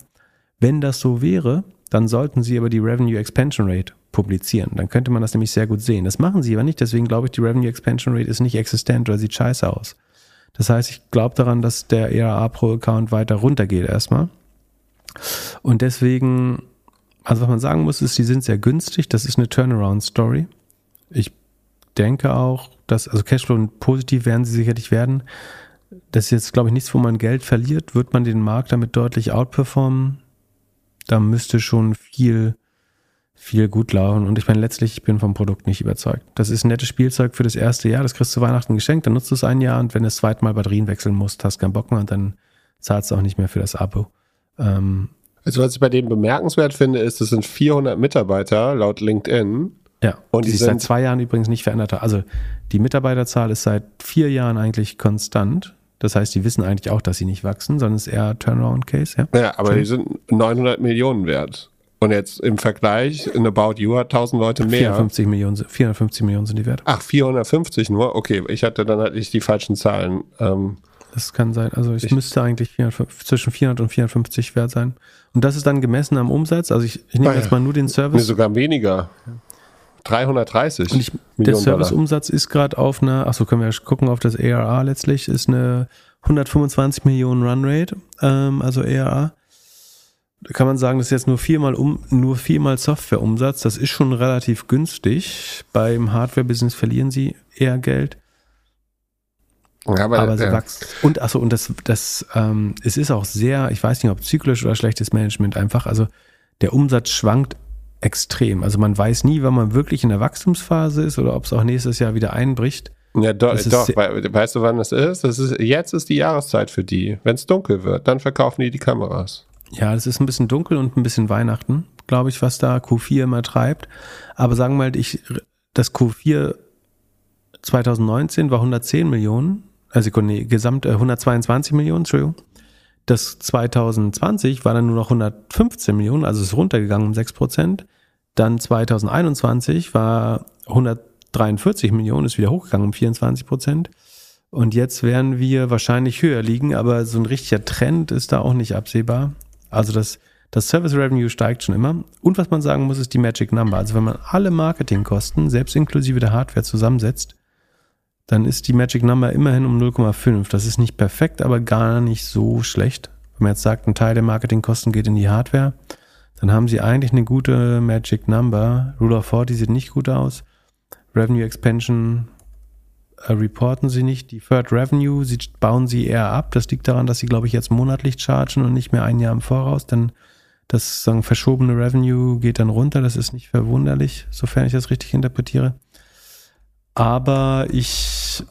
Wenn das so wäre, dann sollten sie aber die Revenue Expansion Rate publizieren. Dann könnte man das nämlich sehr gut sehen. Das machen sie aber nicht, deswegen glaube ich, die Revenue Expansion Rate ist nicht existent oder sieht scheiße aus. Das heißt, ich glaube daran, dass der ERA pro Account weiter runtergeht erstmal. Und deswegen, also was man sagen muss, ist, die sind sehr günstig. Das ist eine Turnaround-Story. Ich denke auch, dass, also Cashflow positiv werden sie sicherlich werden. Das ist jetzt, glaube ich, nichts, wo man Geld verliert. Wird man den Markt damit deutlich outperformen? Da müsste schon viel, viel gut laufen. Und ich meine, letztlich, ich bin vom Produkt nicht überzeugt. Das ist ein nettes Spielzeug für das erste Jahr, das kriegst du Weihnachten geschenkt, dann nutzt du es ein Jahr und wenn du das zweite Mal Batterien wechseln musst, hast keinen Bock mehr und dann zahlst du auch nicht mehr für das Abo. Ähm, also was ich bei dem bemerkenswert finde, ist, es sind 400 Mitarbeiter laut LinkedIn. Ja, und die, die sich seit zwei Jahren übrigens nicht verändert hat. Also die Mitarbeiterzahl ist seit vier Jahren eigentlich konstant. Das heißt, die wissen eigentlich auch, dass sie nicht wachsen, sondern es ist eher Turnaround-Case. Ja, ja aber die sind 900 Millionen wert. Und jetzt im Vergleich, in About You hat 1000 Leute mehr. 450 Millionen, 450 Millionen sind die wert. Ach, 450 nur? Okay, ich hatte dann halt nicht die falschen Zahlen. Ähm, Das kann sein. Also es müsste eigentlich 450, zwischen 400 und 450 wert sein. Und das ist dann gemessen am Umsatz. Also ich, ich nehme Ah ja. jetzt mal nur den nee, Service. sogar weniger. 330 Und ich, der Millionen Dollar. Serviceumsatz ist gerade auf einer, achso, können wir ja gucken auf das ARA letztlich, ist eine 125 Millionen Runrate, ähm, also ARA. Da kann man sagen, das ist jetzt nur viermal um, nur viermal Softwareumsatz. Das ist schon relativ günstig. Beim Hardware-Business verlieren sie eher Geld, Ja, aber, aber sie ja. wachsen. Und achso, und das, das, ähm, es ist auch sehr, ich weiß nicht, ob zyklisch oder schlechtes Management einfach. Also der Umsatz schwankt extrem. Also man weiß nie, wann man wirklich in der Wachstumsphase ist oder ob es auch nächstes Jahr wieder einbricht. Ja, doch. Wei- Weißt du, wann das ist? Das ist? Jetzt ist die Jahreszeit für die. Wenn es dunkel wird, dann verkaufen die die Kameras. Ja, es ist ein bisschen dunkel und ein bisschen Weihnachten, glaube ich, was da Q4 immer treibt. Aber sagen wir mal, ich, das Q4 2019 war 110 Millionen, also nee, gesamt äh, 122 Millionen, Entschuldigung. Das 2020 war dann nur noch 115 Millionen, also ist runtergegangen um 6 Prozent. Dann 2021 war 143 Millionen, ist wieder hochgegangen um 24 Prozent. Und jetzt werden wir wahrscheinlich höher liegen, aber so ein richtiger Trend ist da auch nicht absehbar. Also das, das Service Revenue steigt schon immer. Und was man sagen muss, ist die Magic Number. Also wenn man alle Marketingkosten, selbst inklusive der Hardware, zusammensetzt, dann ist die Magic Number immerhin um 0,5. Das ist nicht perfekt, aber gar nicht so schlecht. Wenn man jetzt sagt, ein Teil der Marketingkosten geht in die Hardware, dann haben sie eigentlich eine gute Magic Number. Rule of 40 sieht nicht gut aus. Revenue Expansion äh, reporten sie nicht. Deferred Revenue sie bauen sie eher ab. Das liegt daran, dass sie, glaube ich, jetzt monatlich chargen und nicht mehr ein Jahr im Voraus. Denn das sagen, verschobene Revenue geht dann runter. Das ist nicht verwunderlich, sofern ich das richtig interpretiere. Aber ich,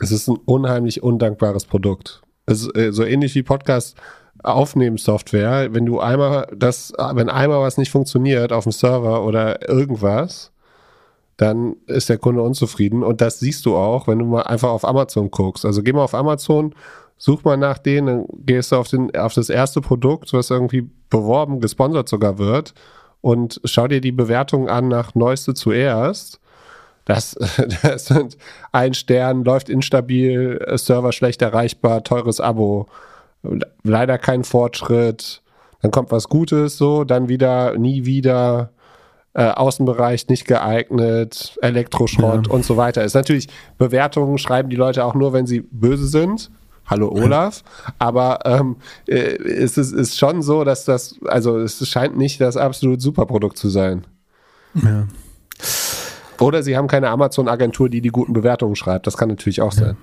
Es ist ein unheimlich undankbares Produkt. Es ist äh, so ähnlich wie Podcast Aufnehmenssoftware. Wenn du einmal das, wenn einmal was nicht funktioniert auf dem Server oder irgendwas, dann ist der Kunde unzufrieden. Und das siehst du auch, wenn du mal einfach auf Amazon guckst. Also geh mal auf Amazon, such mal nach denen, dann gehst du auf, den, auf das erste Produkt, was irgendwie beworben, gesponsert sogar wird, und schau dir die Bewertungen an nach Neueste zuerst. Das, [laughs] das sind ein Stern, läuft instabil, Server schlecht erreichbar, teures Abo, leider kein Fortschritt. Dann kommt was Gutes, so, dann wieder, nie wieder, äh, Außenbereich nicht geeignet, Elektroschrott Ja. und so weiter. Ist natürlich, Bewertungen schreiben die Leute auch nur, wenn sie böse sind. Hallo Olaf. Aber ähm, äh, es ist, ist schon so, dass das, also es scheint nicht das absolut super Produkt zu sein. ja. Oder sie haben keine Amazon-Agentur, die die guten Bewertungen schreibt. Das kann natürlich auch sein.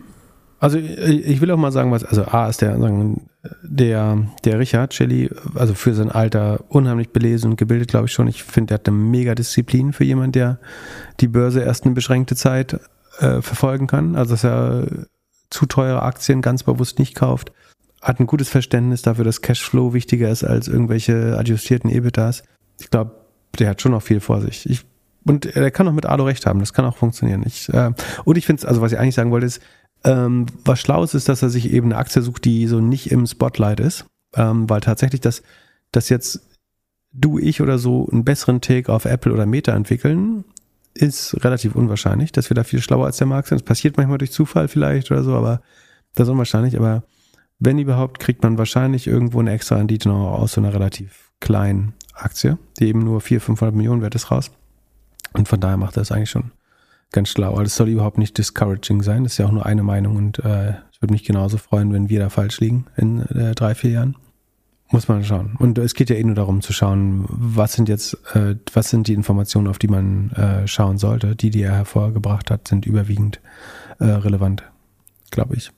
Also ich ich will auch mal sagen, was, also A ist der, der, der Richard Shelley, also für sein Alter unheimlich belesen und gebildet, glaube ich schon. Ich finde, der hat eine mega Disziplin für jemanden, der die Börse erst eine beschränkte Zeit äh, verfolgen kann. Also dass er zu teure Aktien ganz bewusst nicht kauft. Hat ein gutes Verständnis dafür, dass Cashflow wichtiger ist als irgendwelche adjustierten EBITDAs. Ich glaube, der hat schon noch viel vor sich. Ich, und er kann auch mit Alo recht haben, das kann auch funktionieren. Ich, äh, und ich finde es, also was ich eigentlich sagen wollte, ist, ähm, was schlau ist, ist, dass er sich eben eine Aktie sucht, die so nicht im Spotlight ist, ähm, weil tatsächlich das, dass jetzt du, ich oder so einen besseren Take auf Apple oder Meta entwickeln, ist relativ unwahrscheinlich, dass wir da viel schlauer als der Markt sind. Das passiert manchmal durch Zufall vielleicht oder so, aber das ist unwahrscheinlich. Aber wenn überhaupt, kriegt man wahrscheinlich irgendwo eine extra Rendite noch aus so einer relativ kleinen Aktie, die eben nur 400, 500 Millionen wert ist, raus. Und von daher macht er das eigentlich schon ganz schlau. Aber das soll überhaupt nicht discouraging sein. Das ist ja auch nur eine Meinung und äh, ich würde mich genauso freuen, wenn wir da falsch liegen in äh, drei, vier Jahren. Muss man schauen. Und es geht ja eh nur darum zu schauen, was sind jetzt, äh, was sind die Informationen, auf die man äh, schauen sollte. Die, die er hervorgebracht hat, sind überwiegend äh, relevant, glaube ich.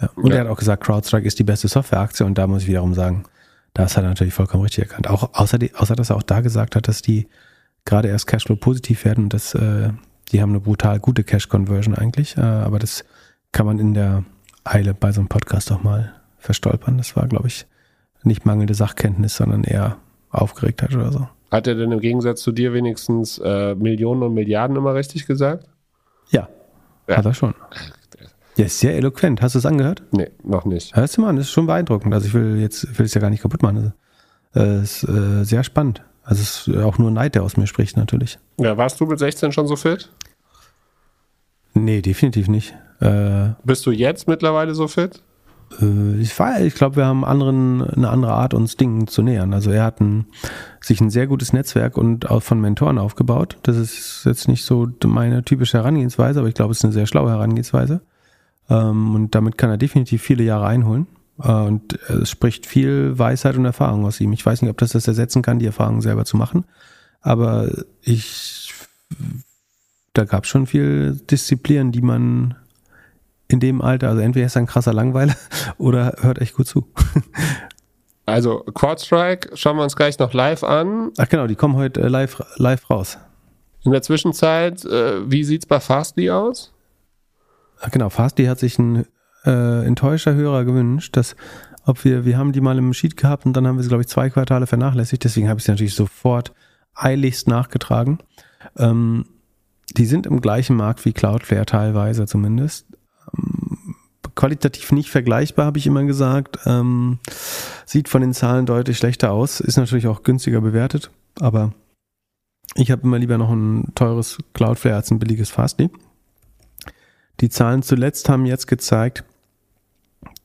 Ja. Und Ja. er hat auch gesagt, CrowdStrike ist die beste Softwareaktie und da muss ich wiederum sagen, das hat er natürlich vollkommen richtig erkannt. Auch außer, die, außer dass er auch da gesagt hat, dass die gerade erst Cashflow positiv werden und dass äh, die haben eine brutal gute Cash Conversion eigentlich, äh, aber das kann man in der Eile bei so einem Podcast auch mal verstolpern. Das war, glaube ich, nicht mangelnde Sachkenntnis, sondern eher Aufgeregtheit oder so. Hat er denn im Gegensatz zu dir wenigstens äh, Millionen und Milliarden immer richtig gesagt? Ja, Ja. hat er schon. Ja, ist sehr eloquent. Hast du es angehört? Nee, noch nicht. Hörst du mal, an, das ist schon beeindruckend. Also ich will jetzt, will es ja gar nicht kaputt machen. Also, äh, ist äh, sehr spannend. Also es ist auch nur Neid, der aus mir spricht, natürlich. Ja, warst du mit 16 schon so fit? Nee, definitiv nicht. Äh, Bist du jetzt mittlerweile so fit? äh, ich war, ich glaube, wir haben anderen, eine andere Art, uns Dingen zu nähern. Also er hat ein, sich ein sehr gutes Netzwerk und auch von Mentoren aufgebaut. Das ist jetzt nicht so meine typische Herangehensweise, aber ich glaube, es ist eine sehr schlaue Herangehensweise. Ähm, und damit kann er definitiv viele Jahre einholen. Und es spricht viel Weisheit und Erfahrung aus ihm. Ich weiß nicht, ob das das ersetzen kann, die Erfahrung selber zu machen. Aber ich, da gab es schon viel Disziplin, die man in dem Alter, also entweder ist er ein krasser Langweiler [laughs] oder hört echt gut zu. [laughs] Also Quadstrike schauen wir uns gleich noch live an. Ach genau, die kommen heute äh, live, live raus. In der Zwischenzeit, äh, wie sieht's bei Fastly aus? Ach genau, Fastly hat sich ein äh, enttäuschter Hörer gewünscht, dass ob wir, wir haben die mal im Sheet gehabt und dann haben wir sie, glaube ich, zwei Quartale vernachlässigt, deswegen habe ich sie natürlich sofort eiligst nachgetragen. Ähm, die sind im gleichen Markt wie Cloudflare teilweise zumindest. Ähm, qualitativ nicht vergleichbar, habe ich immer gesagt. Ähm, sieht von den Zahlen deutlich schlechter aus, ist natürlich auch günstiger bewertet, aber ich habe immer lieber noch ein teures Cloudflare als ein billiges Fastly. Die Zahlen zuletzt haben jetzt gezeigt,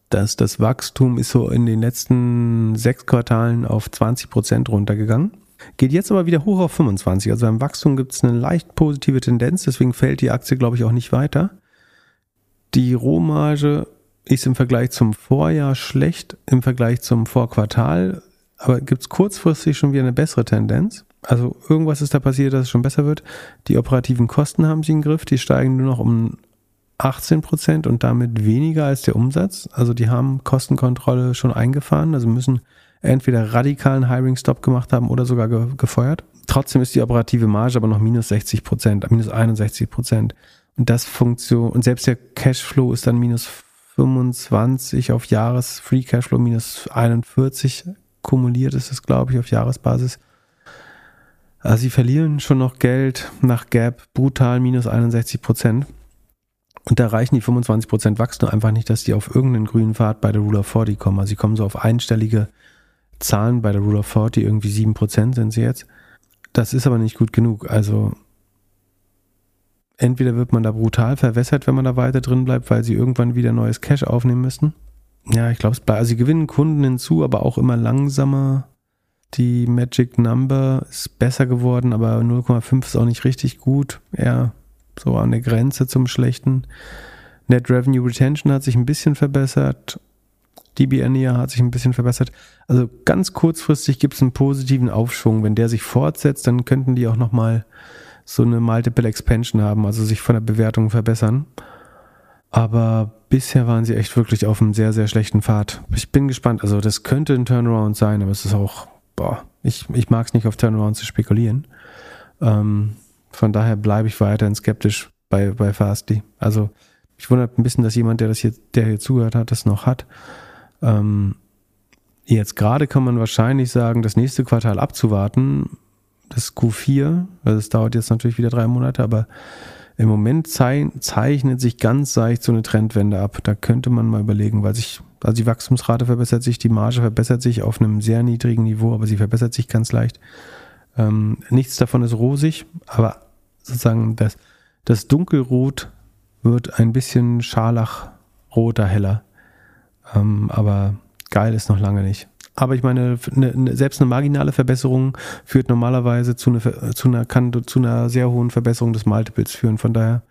dass das Wachstum ist so in den letzten sechs Quartalen auf 20 Prozent runtergegangen. Geht jetzt aber wieder hoch auf 25. Also beim Wachstum gibt es eine leicht positive Tendenz, deswegen fällt die Aktie, glaube ich, auch nicht weiter. Die Rohmarge ist im Vergleich zum Vorjahr schlecht, im Vergleich zum Vorquartal, aber gibt es kurzfristig schon wieder eine bessere Tendenz. Also irgendwas ist da passiert, dass es schon besser wird. Die operativen Kosten haben sie im Griff, die steigen nur noch um 18 Prozent und damit weniger als der Umsatz. Also die haben Kostenkontrolle schon eingefahren, also müssen entweder radikalen Hiring-Stop gemacht haben oder sogar ge gefeuert. Trotzdem ist die operative Marge aber noch minus 60 Prozent, minus 61 Prozent. Und das Funktion, und selbst der Cashflow ist dann minus 25 auf Jahres, Free Cashflow minus 41 kumuliert ist es, glaube ich, auf Jahresbasis. Also sie verlieren schon noch Geld nach Gap, brutal minus 61 Prozent. Und da reichen die 25% Wachstum einfach nicht, dass die auf irgendeinen grünen Pfad bei der Rule of 40 kommen. Also sie kommen so auf einstellige Zahlen bei der Rule of 40, irgendwie 7% sind sie jetzt. Das ist aber nicht gut genug. Also entweder wird man da brutal verwässert, wenn man da weiter drin bleibt, weil sie irgendwann wieder neues Cash aufnehmen müssen. Ja, ich glaube. Also sie gewinnen Kunden hinzu, aber auch immer langsamer. Die Magic Number ist besser geworden, aber 0,5 ist auch nicht richtig gut. Eher so an der Grenze zum Schlechten. Net Revenue Retention hat sich ein bisschen verbessert. DBNER hat sich ein bisschen verbessert. Also ganz kurzfristig gibt es einen positiven Aufschwung. Wenn der sich fortsetzt, dann könnten die auch nochmal so eine Multiple Expansion haben, also sich von der Bewertung verbessern. Aber bisher waren sie echt wirklich auf einem sehr, sehr schlechten Pfad. Ich bin gespannt. Also das könnte ein Turnaround sein, aber es ist auch, boah, ich, ich mag es nicht auf Turnaround zu spekulieren. Ähm, von daher bleibe ich weiterhin skeptisch bei, bei Fastly. Also ich wundert ein bisschen, dass jemand, der das hier, der hier zugehört hat, das noch hat. Ähm, jetzt gerade kann man wahrscheinlich sagen, das nächste Quartal abzuwarten, das Q4, also es dauert jetzt natürlich wieder drei Monate, aber im Moment zeichnet sich ganz leicht so eine Trendwende ab. Da könnte man mal überlegen, weil sich, also die Wachstumsrate verbessert sich, die Marge verbessert sich auf einem sehr niedrigen Niveau, aber sie verbessert sich ganz leicht. Ähm, nichts davon ist rosig, aber sozusagen das, das Dunkelrot wird ein bisschen scharlachroter heller. Ähm, aber geil ist noch lange nicht. Aber ich meine, eine, eine, selbst eine marginale Verbesserung führt normalerweise zu einer, zu einer, kann zu einer sehr hohen Verbesserung des Multiples führen. Von daher,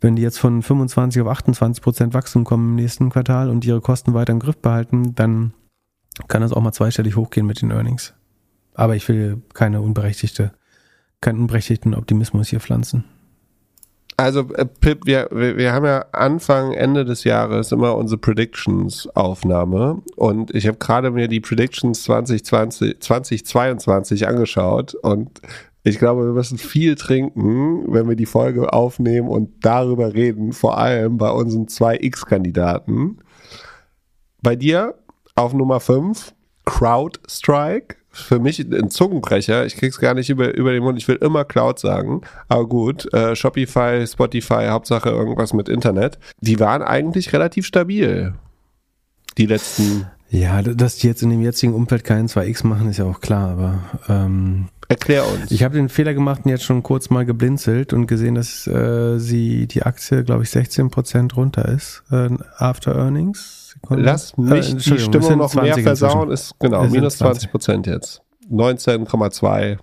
wenn die jetzt von 25 auf 28 Prozent Wachstum kommen im nächsten Quartal und ihre Kosten weiter im Griff behalten, dann kann das auch mal zweistellig hochgehen mit den Earnings. Aber ich will keine unberechtigte, keinen unberechtigten Optimismus hier pflanzen. Also, äh, Pip, wir, wir haben ja Anfang, Ende des Jahres immer unsere Predictions-Aufnahme und ich habe gerade mir die Predictions 2020, 2022 angeschaut und ich glaube, wir müssen viel trinken, wenn wir die Folge aufnehmen und darüber reden, vor allem bei unseren zwei X-Kandidaten. Bei dir auf Nummer 5 CrowdStrike für mich ein Zungenbrecher. Ich krieg's gar nicht über, über den Mund. Ich will immer Cloud sagen. Aber gut, äh, Shopify, Spotify, Hauptsache irgendwas mit Internet. Die waren eigentlich relativ stabil. Die letzten. Ja, dass die jetzt in dem jetzigen Umfeld keinen 2X machen, ist ja auch klar, aber ähm Erklär uns. Ich habe den Fehler gemacht und jetzt schon kurz mal geblinzelt und gesehen, dass äh, sie die Aktie, glaube ich, 16% runter ist äh, after Earnings. Sekunde. Lass mich Äh, die Stimmung noch mehr 20 versauen. inzwischen. Ist genau minus 20 Prozent jetzt. 19,2.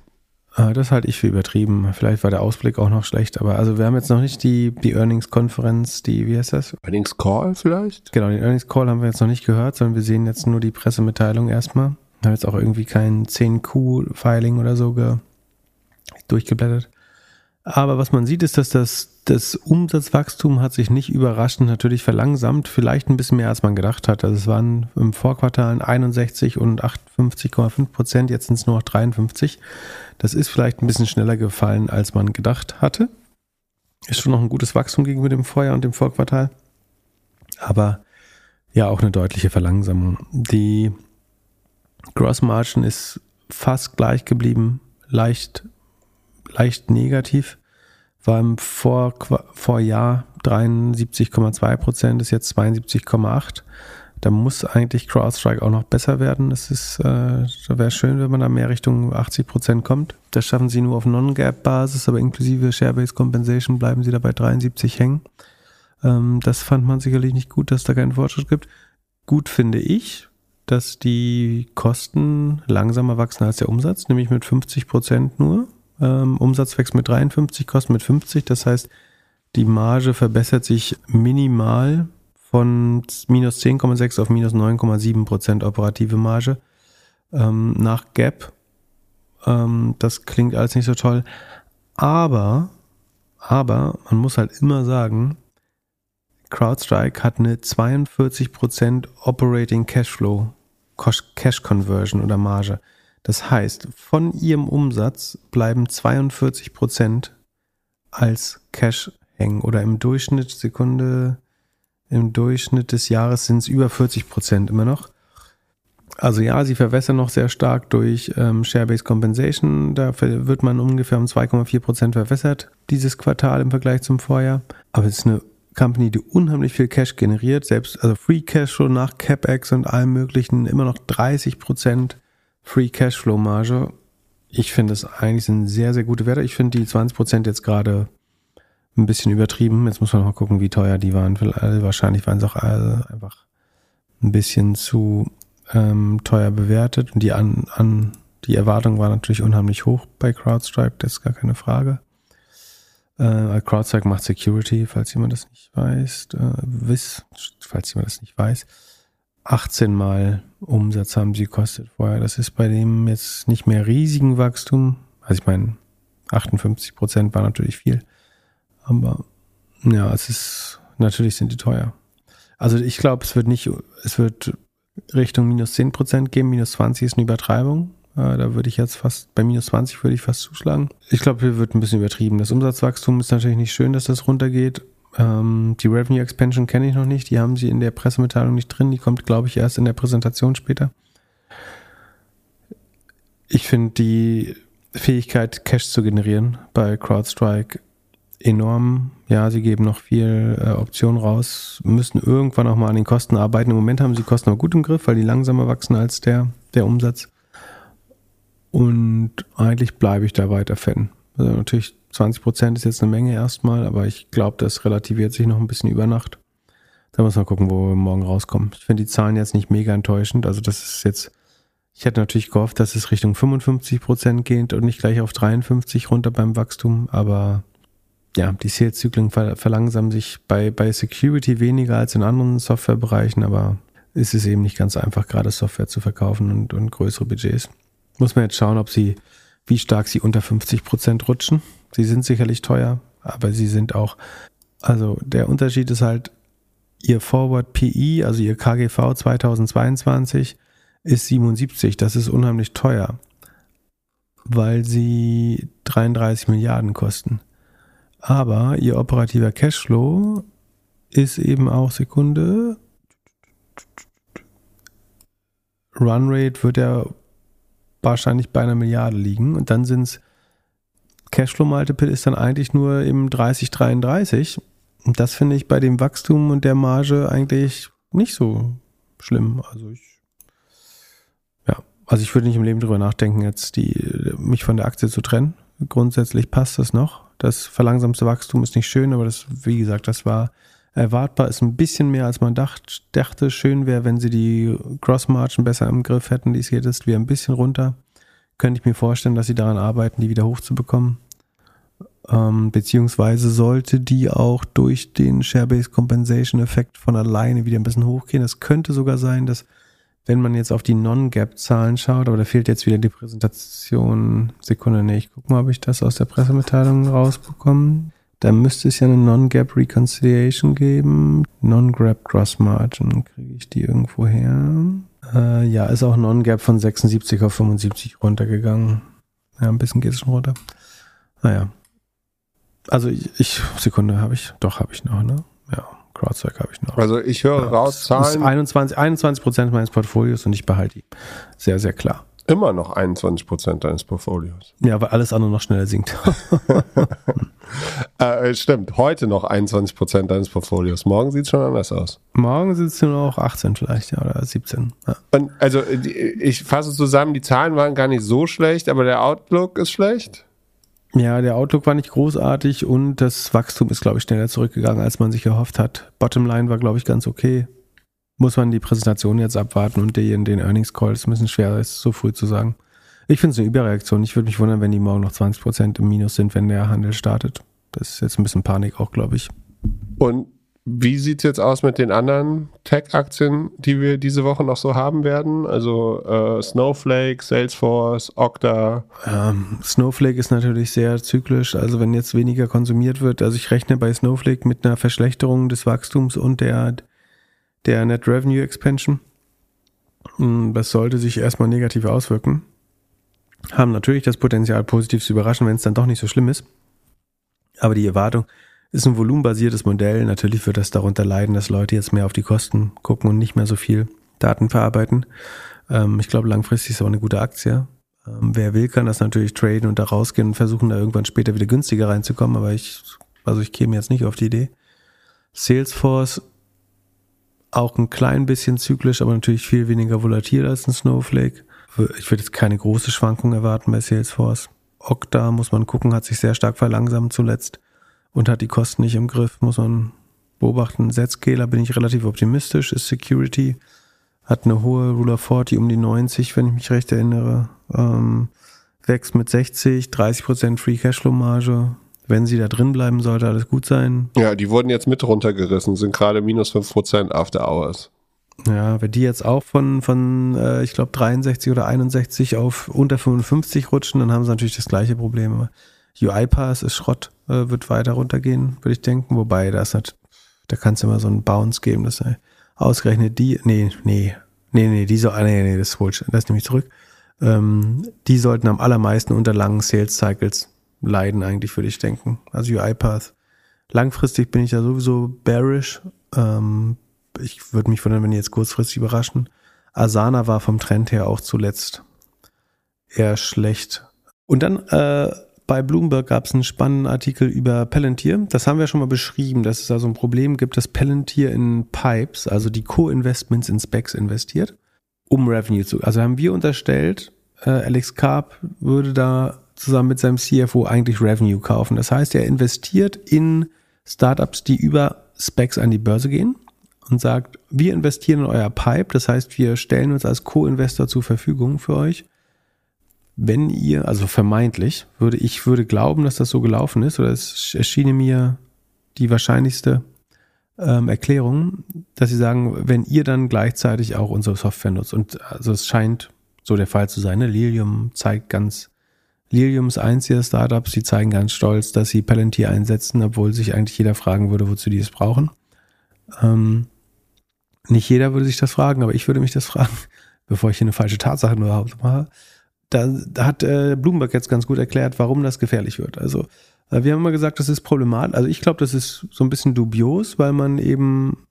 Ah, das halte ich für übertrieben. Vielleicht war der Ausblick auch noch schlecht, aber also wir haben jetzt noch nicht die, die Earnings-Konferenz, die, wie heißt das? Earnings Call vielleicht? Genau, den Earnings Call haben wir jetzt noch nicht gehört, sondern wir sehen jetzt nur die Pressemitteilung erstmal. Wir haben jetzt auch irgendwie kein 10Q-Filing oder so ge durchgeblättert. Aber was man sieht, ist, dass das, das Umsatzwachstum hat sich nicht überraschend natürlich verlangsamt, vielleicht ein bisschen mehr als man gedacht hat. Also es waren im Vorquartalen 61 und 58,5 Prozent, jetzt sind es nur noch 53. Das ist vielleicht ein bisschen schneller gefallen, als man gedacht hatte. Ist schon noch ein gutes Wachstum gegenüber dem Vorjahr und dem Vorquartal. Aber ja, auch eine deutliche Verlangsamung. Die Gross Margin ist fast gleich geblieben, leicht, leicht negativ. War im Vor Vorjahr 73,2 Prozent, ist jetzt 72,8. Da muss eigentlich CrowdStrike auch noch besser werden. Es ist, äh, wäre schön, wenn man da mehr Richtung 80 Prozent kommt. Das schaffen sie nur auf Non-Gap-Basis, aber inklusive Share-Based Compensation bleiben sie da bei 73 hängen. Ähm, das fand man sicherlich nicht gut, dass da keinen Fortschritt gibt. Gut finde ich, dass die Kosten langsamer wachsen als der Umsatz, nämlich mit 50 Prozent nur. Ähm, Umsatz wächst mit 53, Kosten mit 50. Das heißt, die Marge verbessert sich minimal von minus 10,6 auf minus 9,7 Prozent operative Marge. Ähm, nach Gap, ähm, das klingt alles nicht so toll. Aber, aber man muss halt immer sagen, CrowdStrike hat eine 42% Operating Cashflow, Cash Conversion oder Marge. Das heißt, von ihrem Umsatz bleiben 42% als Cash hängen oder im Durchschnitt Sekunde, im Durchschnitt des Jahres sind es über 40% immer noch. Also ja, sie verwässern noch sehr stark durch ähm, Share-Based Compensation. Da wird man ungefähr um 2,4% verwässert dieses Quartal im Vergleich zum Vorjahr. Aber es ist eine Company, die unheimlich viel Cash generiert, selbst also Free Cashflow nach CapEx und allem möglichen immer noch 30 Free Cashflow Marge. Ich finde es eigentlich sind sehr, sehr gute Werte. Ich finde die 20% jetzt gerade ein bisschen übertrieben. Jetzt muss man mal gucken, wie teuer die waren. Wahrscheinlich waren sie auch alle einfach ein bisschen zu ähm, teuer bewertet und die an, an die Erwartung war natürlich unheimlich hoch bei CrowdStrike, das ist gar keine Frage. Äh, CrowdStrike macht Security, falls jemand das nicht weiß, äh, wiss, falls jemand das nicht weiß. 18 Mal Umsatz haben sie gekostet vorher. Das ist bei dem jetzt nicht mehr riesigen Wachstum. Also ich meine, 58 Prozent war natürlich viel. Aber ja, es ist, natürlich sind die teuer. Also ich glaube, es wird nicht, es wird Richtung minus 10 Prozent geben. Minus 20 ist eine Übertreibung. Äh, Da würde ich jetzt fast, bei minus 20 würde ich fast zuschlagen. Ich glaube, hier wird ein bisschen übertrieben. Das Umsatzwachstum ist natürlich nicht schön, dass das runtergeht. Ähm, die Revenue Expansion kenne ich noch nicht. Die haben sie in der Pressemitteilung nicht drin. Die kommt, glaube ich, erst in der Präsentation später. Ich finde die Fähigkeit, Cash zu generieren bei CrowdStrike enorm. Ja, sie geben noch viel äh, Optionen raus, müssen irgendwann auch mal an den Kosten arbeiten. Im Moment haben sie Kosten aber gut im Griff, weil die langsamer wachsen als der, der Umsatz. Und eigentlich bleibe ich da weiter Fan. Also natürlich 20 Prozent ist jetzt eine Menge erstmal, aber ich glaube, das relativiert sich noch ein bisschen über Nacht. Da muss man gucken, wo wir morgen rauskommen. Ich finde die Zahlen jetzt nicht mega enttäuschend. Also das ist jetzt, ich hätte natürlich gehofft, dass es Richtung 55 Prozent geht und nicht gleich auf 53 runter beim Wachstum, aber ja, die Sales-Zyklen ver verlangsamen sich bei, bei Security weniger als in anderen Softwarebereichen, aber ist es eben nicht ganz einfach, gerade Software zu verkaufen und, und größere Budgets. Muss man jetzt schauen, ob sie, wie stark sie unter 50 Prozent rutschen. Sie sind sicherlich teuer, aber sie sind auch, also der Unterschied ist halt, ihr Forward PI, also ihr KGV 2022 ist 77. Das ist unheimlich teuer, weil sie 33 Milliarden kosten. Aber ihr operativer Cashflow ist eben auch Sekunde. Runrate wird ja wahrscheinlich bei einer Milliarde liegen und dann sind es Cashflow Multiple ist dann eigentlich nur im 30, 33. Und das finde ich bei dem Wachstum und der Marge eigentlich nicht so schlimm. Also ich, ja, Also ich würde nicht im Leben drüber nachdenken, jetzt die, mich von der Aktie zu trennen. Grundsätzlich passt das noch. Das verlangsamste Wachstum ist nicht schön, aber das, wie gesagt, das war erwartbar, ist ein bisschen mehr, als man dacht, dachte. Schön wäre, wenn sie die Cross-Margin besser im Griff hätten. Die geht jetzt wieder ein bisschen runter. Könnte ich mir vorstellen, dass sie daran arbeiten, die wieder hochzubekommen. Ähm, beziehungsweise sollte die auch durch den Share-Based Compensation Effekt von alleine wieder ein bisschen hochgehen. Es könnte sogar sein, dass wenn man jetzt auf die Non-Gap-Zahlen schaut, aber da fehlt jetzt wieder die Präsentation. Sekunde, nee, ich guck mal, ob ich das aus der Pressemitteilung rausbekomme. Da müsste es ja eine Non-Gap Reconciliation geben. Non-Gap Gross Margin. Kriege ich die irgendwo her? Äh, ja, ist auch Non-Gap von 76 auf 75 runtergegangen. Ja, ein bisschen geht es schon runter. Naja. Also ich, ich Sekunde habe ich, doch habe ich noch, ne? Ja. CrowdStrike habe ich noch. Also ich höre ja, raus Zahlen. 21, 21 Prozent meines Portfolios und ich behalte die. Sehr, sehr klar. Immer noch 21 Prozent deines Portfolios. Ja, weil alles andere noch schneller sinkt. [laughs] äh, stimmt, heute noch 21 Prozent deines Portfolios. Morgen sieht es schon anders aus. Morgen sieht es nur noch 18 vielleicht, ja, oder 17. Ja. Und also ich fasse zusammen, die Zahlen waren gar nicht so schlecht, aber der Outlook ist schlecht. Ja, der Outlook war nicht großartig und das Wachstum ist, glaube ich, schneller zurückgegangen, als man sich erhofft hat. Bottomline war, glaube ich, ganz okay. Muss man die Präsentation jetzt abwarten und den, den Earnings Call ist ein bisschen schwer, ist so früh zu sagen. Ich finde es eine Überreaktion. Ich würde mich wundern, wenn die morgen noch 20% im Minus sind, wenn der Handel startet. Das ist jetzt ein bisschen Panik auch, glaube ich. Und wie sieht es jetzt aus mit den anderen Tech-Aktien, die wir diese Woche noch so haben werden? Also äh, Snowflake, Salesforce, Okta. Ähm, Snowflake ist natürlich sehr zyklisch. Also wenn jetzt weniger konsumiert wird, also ich rechne bei Snowflake mit einer Verschlechterung des Wachstums und der, der Net Revenue Expansion. Hm, das sollte sich erstmal negativ auswirken. Haben natürlich das Potenzial, positiv zu überraschen, wenn es dann doch nicht so schlimm ist. Aber die Erwartung, ist ein volumenbasiertes Modell. Natürlich wird das darunter leiden, dass Leute jetzt mehr auf die Kosten gucken und nicht mehr so viel Daten verarbeiten. Ähm, ich glaube, langfristig ist es auch eine gute Aktie. Ähm, wer will, kann das natürlich traden und da rausgehen und versuchen, da irgendwann später wieder günstiger reinzukommen. Aber ich, also ich käme jetzt nicht auf die Idee. Salesforce auch ein klein bisschen zyklisch, aber natürlich viel weniger volatil als ein Snowflake. Ich würde jetzt keine große Schwankung erwarten bei Salesforce. Okta muss man gucken, hat sich sehr stark verlangsamt zuletzt und hat die Kosten nicht im Griff, muss man beobachten. Zscaler bin ich relativ optimistisch, ist Security, hat eine hohe Ruler 40 um die 90, wenn ich mich recht erinnere, ähm, wächst mit 60, 30% Free Cashflow Marge. Wenn sie da drin bleiben, sollte alles gut sein. Ja, die wurden jetzt mit runtergerissen, sind gerade minus 5% after hours. Ja, wenn die jetzt auch von, von äh, ich glaube, 63 oder 61 auf unter 55 rutschen, dann haben sie natürlich das gleiche Problem. UiPath ist Schrott, äh, wird weiter runtergehen, würde ich denken. Wobei, das hat, da kannst du immer so einen Bounce geben, dass äh, ausgerechnet die, nee, nee, nee, nee, die so, ah, nee, nee, das holt, das nehme ich zurück. Ähm, die sollten am allermeisten unter langen Sales Cycles leiden, eigentlich, würde ich denken. Also UiPath. Langfristig bin ich ja sowieso bearish. Ähm, ich würde mich wundern, wenn die jetzt kurzfristig überraschen. Asana war vom Trend her auch zuletzt eher schlecht. Und dann äh, bei Bloomberg gab es einen spannenden Artikel über Palantir. Das haben wir schon mal beschrieben, dass es also ein Problem gibt, dass Palantir in Pipes, also die Co-Investments in Specs investiert, um Revenue zu. Also haben wir unterstellt, äh, Alex Karp würde da zusammen mit seinem CFO eigentlich Revenue kaufen. Das heißt, er investiert in Startups, die über Specs an die Börse gehen und sagt, wir investieren in euer Pipe. Das heißt, wir stellen uns als Co-Investor zur Verfügung für euch wenn ihr, also vermeintlich, würde ich würde glauben, dass das so gelaufen ist, oder es erschiene mir die wahrscheinlichste ähm, Erklärung, dass sie sagen, wenn ihr dann gleichzeitig auch unsere Software nutzt. Und also es scheint so der Fall zu sein. Ne? Lilium zeigt ganz, Lilium ist eins ihrer Startups, die zeigen ganz stolz, dass sie Palantir einsetzen, obwohl sich eigentlich jeder fragen würde, wozu die es brauchen. Ähm, nicht jeder würde sich das fragen, aber ich würde mich das fragen, [laughs] bevor ich hier eine falsche Tatsache nur überhaupt mache da, da hat äh, Bloomberg jetzt ganz gut erklärt, warum das gefährlich wird. Also äh, wir haben immer gesagt, das ist problematisch. Also ich glaube, das ist so ein bisschen dubios, weil man eben,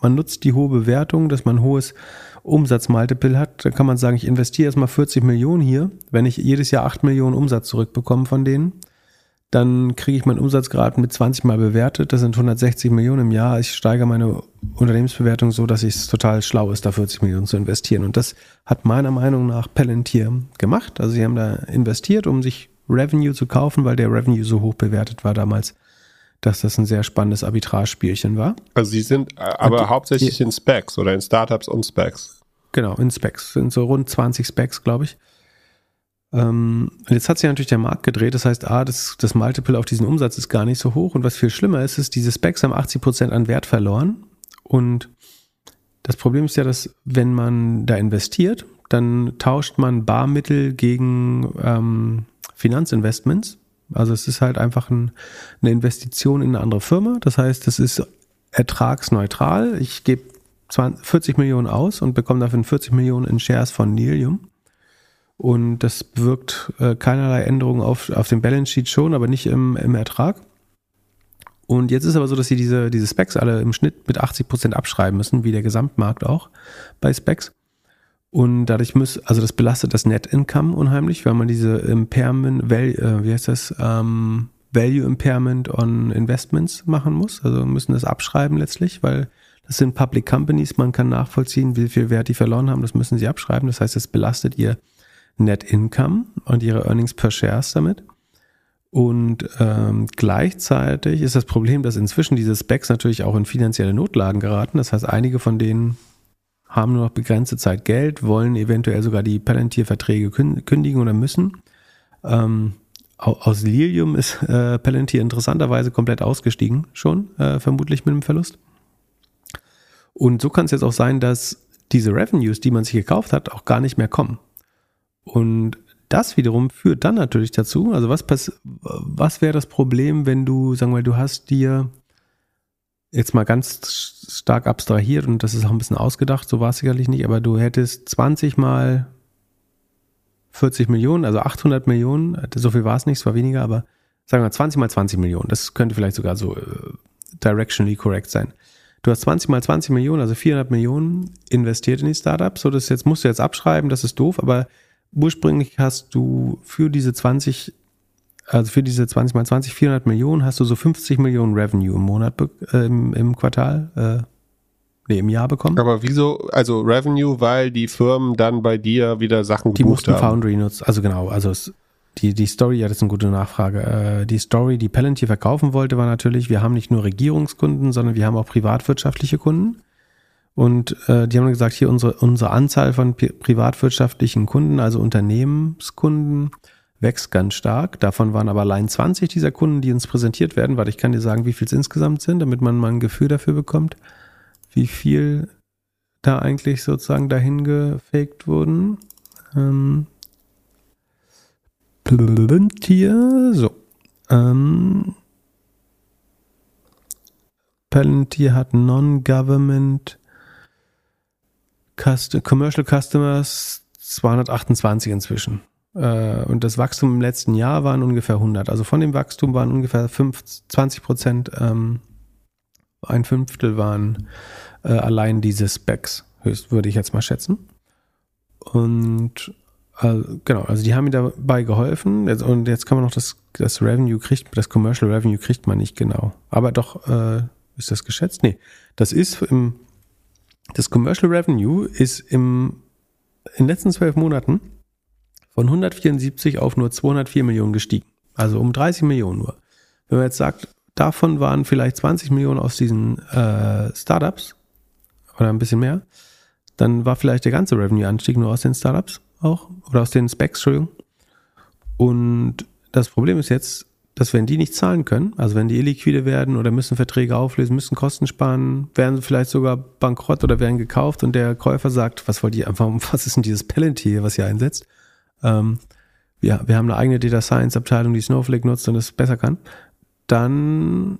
man nutzt die hohe Bewertung, dass man hohes Umsatzmultiple hat. Da kann man sagen, ich investiere erstmal 40 Millionen hier. Wenn ich jedes Jahr 8 Millionen Umsatz zurückbekomme von denen, dann kriege ich meinen Umsatzgrad mit 20 mal bewertet. Das sind 160 Millionen im Jahr. Ich steigere meine Unternehmensbewertung so, dass es total schlau ist, da 40 Millionen zu investieren. Und das hat meiner Meinung nach Palantir gemacht. Also sie haben da investiert, um sich Revenue zu kaufen, weil der Revenue so hoch bewertet war damals, dass das ein sehr spannendes Arbitrage-Spielchen war. Also sie sind äh, aber die- hauptsächlich in Specs oder in Startups und Specs. Genau, in Specs. Sind so rund 20 Specs, glaube ich. Ähm, und jetzt hat sich natürlich der Markt gedreht. Das heißt, A, das, das Multiple auf diesen Umsatz ist gar nicht so hoch. Und was viel schlimmer ist, ist, diese Specs haben 80 Prozent an Wert verloren. Und das Problem ist ja, dass wenn man da investiert, dann tauscht man Barmittel gegen ähm, Finanzinvestments. Also es ist halt einfach ein, eine Investition in eine andere Firma. Das heißt, es ist ertragsneutral. Ich gebe 20 40 Millionen aus und bekomme dafür 40 Millionen in Shares von Nilium. Und das bewirkt äh, keinerlei Änderungen auf, auf dem Balance Sheet schon, aber nicht im, im Ertrag. Und jetzt ist aber so, dass sie diese, diese Specs alle im Schnitt mit 80 Prozent abschreiben müssen, wie der Gesamtmarkt auch bei Specs. Und dadurch muss, also das belastet das Net Income unheimlich, weil man diese Impairment, Val, äh, wie heißt das, ähm, Value Impairment on Investments machen muss. Also müssen das abschreiben letztlich, weil das sind Public Companies, man kann nachvollziehen, wie viel Wert die verloren haben, das müssen sie abschreiben. Das heißt, es belastet ihr Net Income und ihre Earnings per Shares damit. Und ähm, gleichzeitig ist das Problem, dass inzwischen diese Specs natürlich auch in finanzielle Notlagen geraten. Das heißt, einige von denen haben nur noch begrenzte Zeit Geld, wollen eventuell sogar die Palantir-Verträge kün- kündigen oder müssen. Ähm, au- aus Lilium ist äh, Palantir interessanterweise komplett ausgestiegen, schon, äh, vermutlich mit einem Verlust. Und so kann es jetzt auch sein, dass diese Revenues, die man sich gekauft hat, auch gar nicht mehr kommen. Und das wiederum führt dann natürlich dazu, also was, was wäre das Problem, wenn du, sagen wir mal, du hast dir jetzt mal ganz stark abstrahiert und das ist auch ein bisschen ausgedacht, so war es sicherlich nicht, aber du hättest 20 mal 40 Millionen, also 800 Millionen, so viel war es nicht, es war weniger, aber sagen wir 20 mal 20 Millionen, das könnte vielleicht sogar so äh, directionally correct sein. Du hast 20 mal 20 Millionen, also 400 Millionen investiert in die Startups, so das jetzt musst du jetzt abschreiben, das ist doof, aber ursprünglich hast du für diese 20, also für diese 20 mal 20, 400 Millionen hast du so 50 Millionen Revenue im Monat, äh, im, im Quartal, äh, nee, im Jahr bekommen. Aber wieso, also Revenue, weil die Firmen dann bei dir wieder Sachen Die gebucht mussten haben. Foundry nutzen, also genau, also es, die, die Story, ja, das ist eine gute Nachfrage. Äh, die Story, die Palantir verkaufen wollte, war natürlich, wir haben nicht nur Regierungskunden, sondern wir haben auch privatwirtschaftliche Kunden. Und äh, die haben gesagt, hier unsere, unsere Anzahl von pri- privatwirtschaftlichen Kunden, also Unternehmenskunden, wächst ganz stark. Davon waren aber allein 20 dieser Kunden, die uns präsentiert werden. Warte, ich kann dir sagen, wie viel es insgesamt sind, damit man mal ein Gefühl dafür bekommt, wie viel da eigentlich sozusagen dahin gefaked wurden. Ähm, Palantir, so. Ähm, Palantir hat Non-Government Commercial Customers 228 inzwischen. Äh, und das Wachstum im letzten Jahr waren ungefähr 100. Also von dem Wachstum waren ungefähr 5, 20 Prozent, ähm, ein Fünftel waren äh, allein diese Specs, höchst würde ich jetzt mal schätzen. Und also, genau, also die haben mir dabei geholfen. Jetzt, und jetzt kann man noch das, das Revenue kriegt, das Commercial Revenue kriegt man nicht genau. Aber doch, äh, ist das geschätzt? Nee. Das ist im, das Commercial Revenue ist im, in den letzten zwölf Monaten von 174 auf nur 204 Millionen gestiegen. Also um 30 Millionen nur. Wenn man jetzt sagt, davon waren vielleicht 20 Millionen aus diesen äh, Startups oder ein bisschen mehr, dann war vielleicht der ganze Revenue-Anstieg nur aus den Startups auch oder aus den Specs, Entschuldigung. Und das Problem ist jetzt, dass wenn die nicht zahlen können, also wenn die illiquide werden oder müssen Verträge auflösen, müssen Kosten sparen, werden sie vielleicht sogar bankrott oder werden gekauft und der Käufer sagt, was wollt ihr einfach, was ist denn dieses Palantir, was ihr einsetzt? Ähm, ja, wir haben eine eigene Data Science Abteilung, die Snowflake nutzt und das besser kann. Dann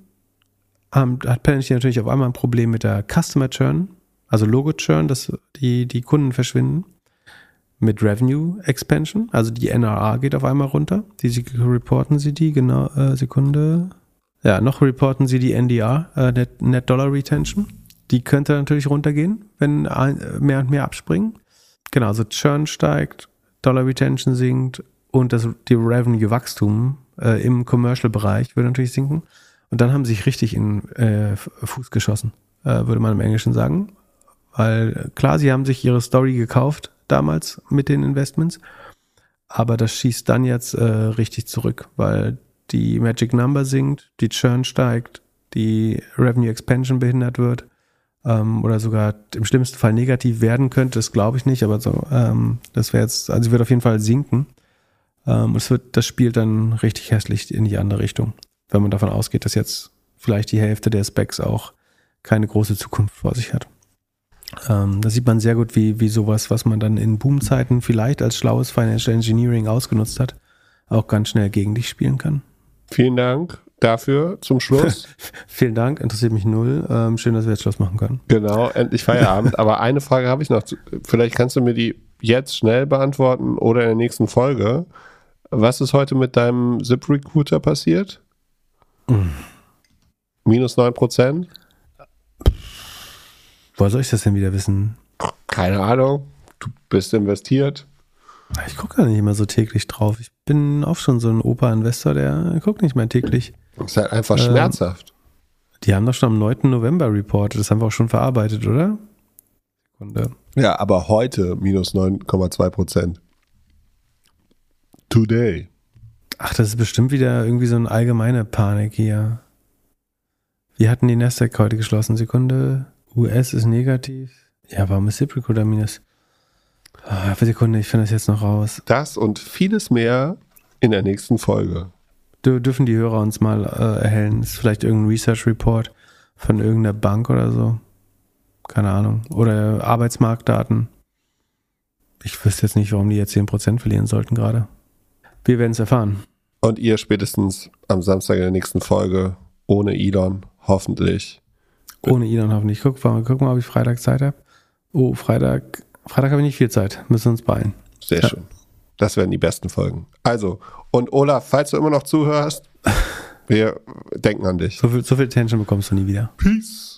haben, hat Palantir natürlich auf einmal ein Problem mit der Customer Churn, also Logo Churn, dass die, die Kunden verschwinden. Mit Revenue Expansion, also die NRA geht auf einmal runter. Die, reporten sie die, genau, äh, Sekunde. Ja, noch reporten sie die NDR, äh, Net, Net Dollar Retention. Die könnte natürlich runtergehen, wenn mehr und mehr abspringen. Genau, also Churn steigt, Dollar Retention sinkt und das, die Revenue-Wachstum Äh, Im Commercial-Bereich würde natürlich sinken. Und dann haben sie sich richtig in äh, Fuß geschossen, äh, würde man im Englischen sagen. Weil klar, sie haben sich ihre Story gekauft damals mit den Investments, aber das schießt dann jetzt äh, richtig zurück, weil die Magic Number sinkt, die Churn steigt, die Revenue Expansion behindert wird ähm, oder sogar im schlimmsten Fall negativ werden könnte, das glaube ich nicht, aber so, ähm, das wäre jetzt, also wird auf jeden Fall sinken. Ähm, es wird, das spielt dann richtig hässlich in die andere Richtung, wenn man davon ausgeht, dass jetzt vielleicht die Hälfte der Specs auch keine große Zukunft vor sich hat. Ähm, da sieht man sehr gut, wie, wie sowas, was man dann in Boomzeiten vielleicht als schlaues Financial Engineering ausgenutzt hat, auch ganz schnell gegen dich spielen kann. Vielen Dank dafür zum Schluss. [laughs] Vielen Dank, interessiert mich null. Ähm, schön, dass wir jetzt Schluss machen können. Genau, endlich Feierabend. Aber eine Frage habe ich noch. Vielleicht kannst du mir die jetzt schnell beantworten oder in der nächsten Folge. Was ist heute mit deinem ZipRecruiter passiert? Mm. Minus 9 Prozent? Woher soll ich das denn wieder wissen? Keine Ahnung. Du bist investiert. Ich gucke da nicht immer so täglich drauf. Ich bin auch schon so ein Opa-Investor, der guckt nicht mehr täglich. Das ist halt einfach ähm, schmerzhaft. Die haben doch schon am 9. November reportet. Das haben wir auch schon verarbeitet, oder? Sekunde. Ja, aber heute minus 9,2 Prozent. Today. Ach, das ist bestimmt wieder irgendwie so eine allgemeine Panik hier. Wir hatten die Nasdaq heute geschlossen. Sekunde. US ist negativ. Ja, warum ist ZipRecruiter minus? Oh, Sekunde, ich finde das jetzt noch raus. Das und vieles mehr in der nächsten Folge. Dürfen die Hörer uns mal äh, erhellen? Ist vielleicht irgendein Research Report von irgendeiner Bank oder so? Keine Ahnung. Oder Arbeitsmarktdaten. Ich wüsste jetzt nicht, warum die jetzt 10% verlieren sollten gerade. Wir werden es erfahren. Und ihr spätestens am Samstag in der nächsten Folge ohne Elon, hoffentlich. Ohne Elon hoffentlich. Guck mal, guck mal ob ich Freitag Zeit habe. Oh, Freitag. Freitag habe ich nicht viel Zeit. Müssen uns beeilen. Sehr ja. schön. Das werden die besten Folgen. Also, und Olaf, falls du immer noch zuhörst, wir denken an dich. So viel, so viel Tension bekommst du nie wieder. Peace.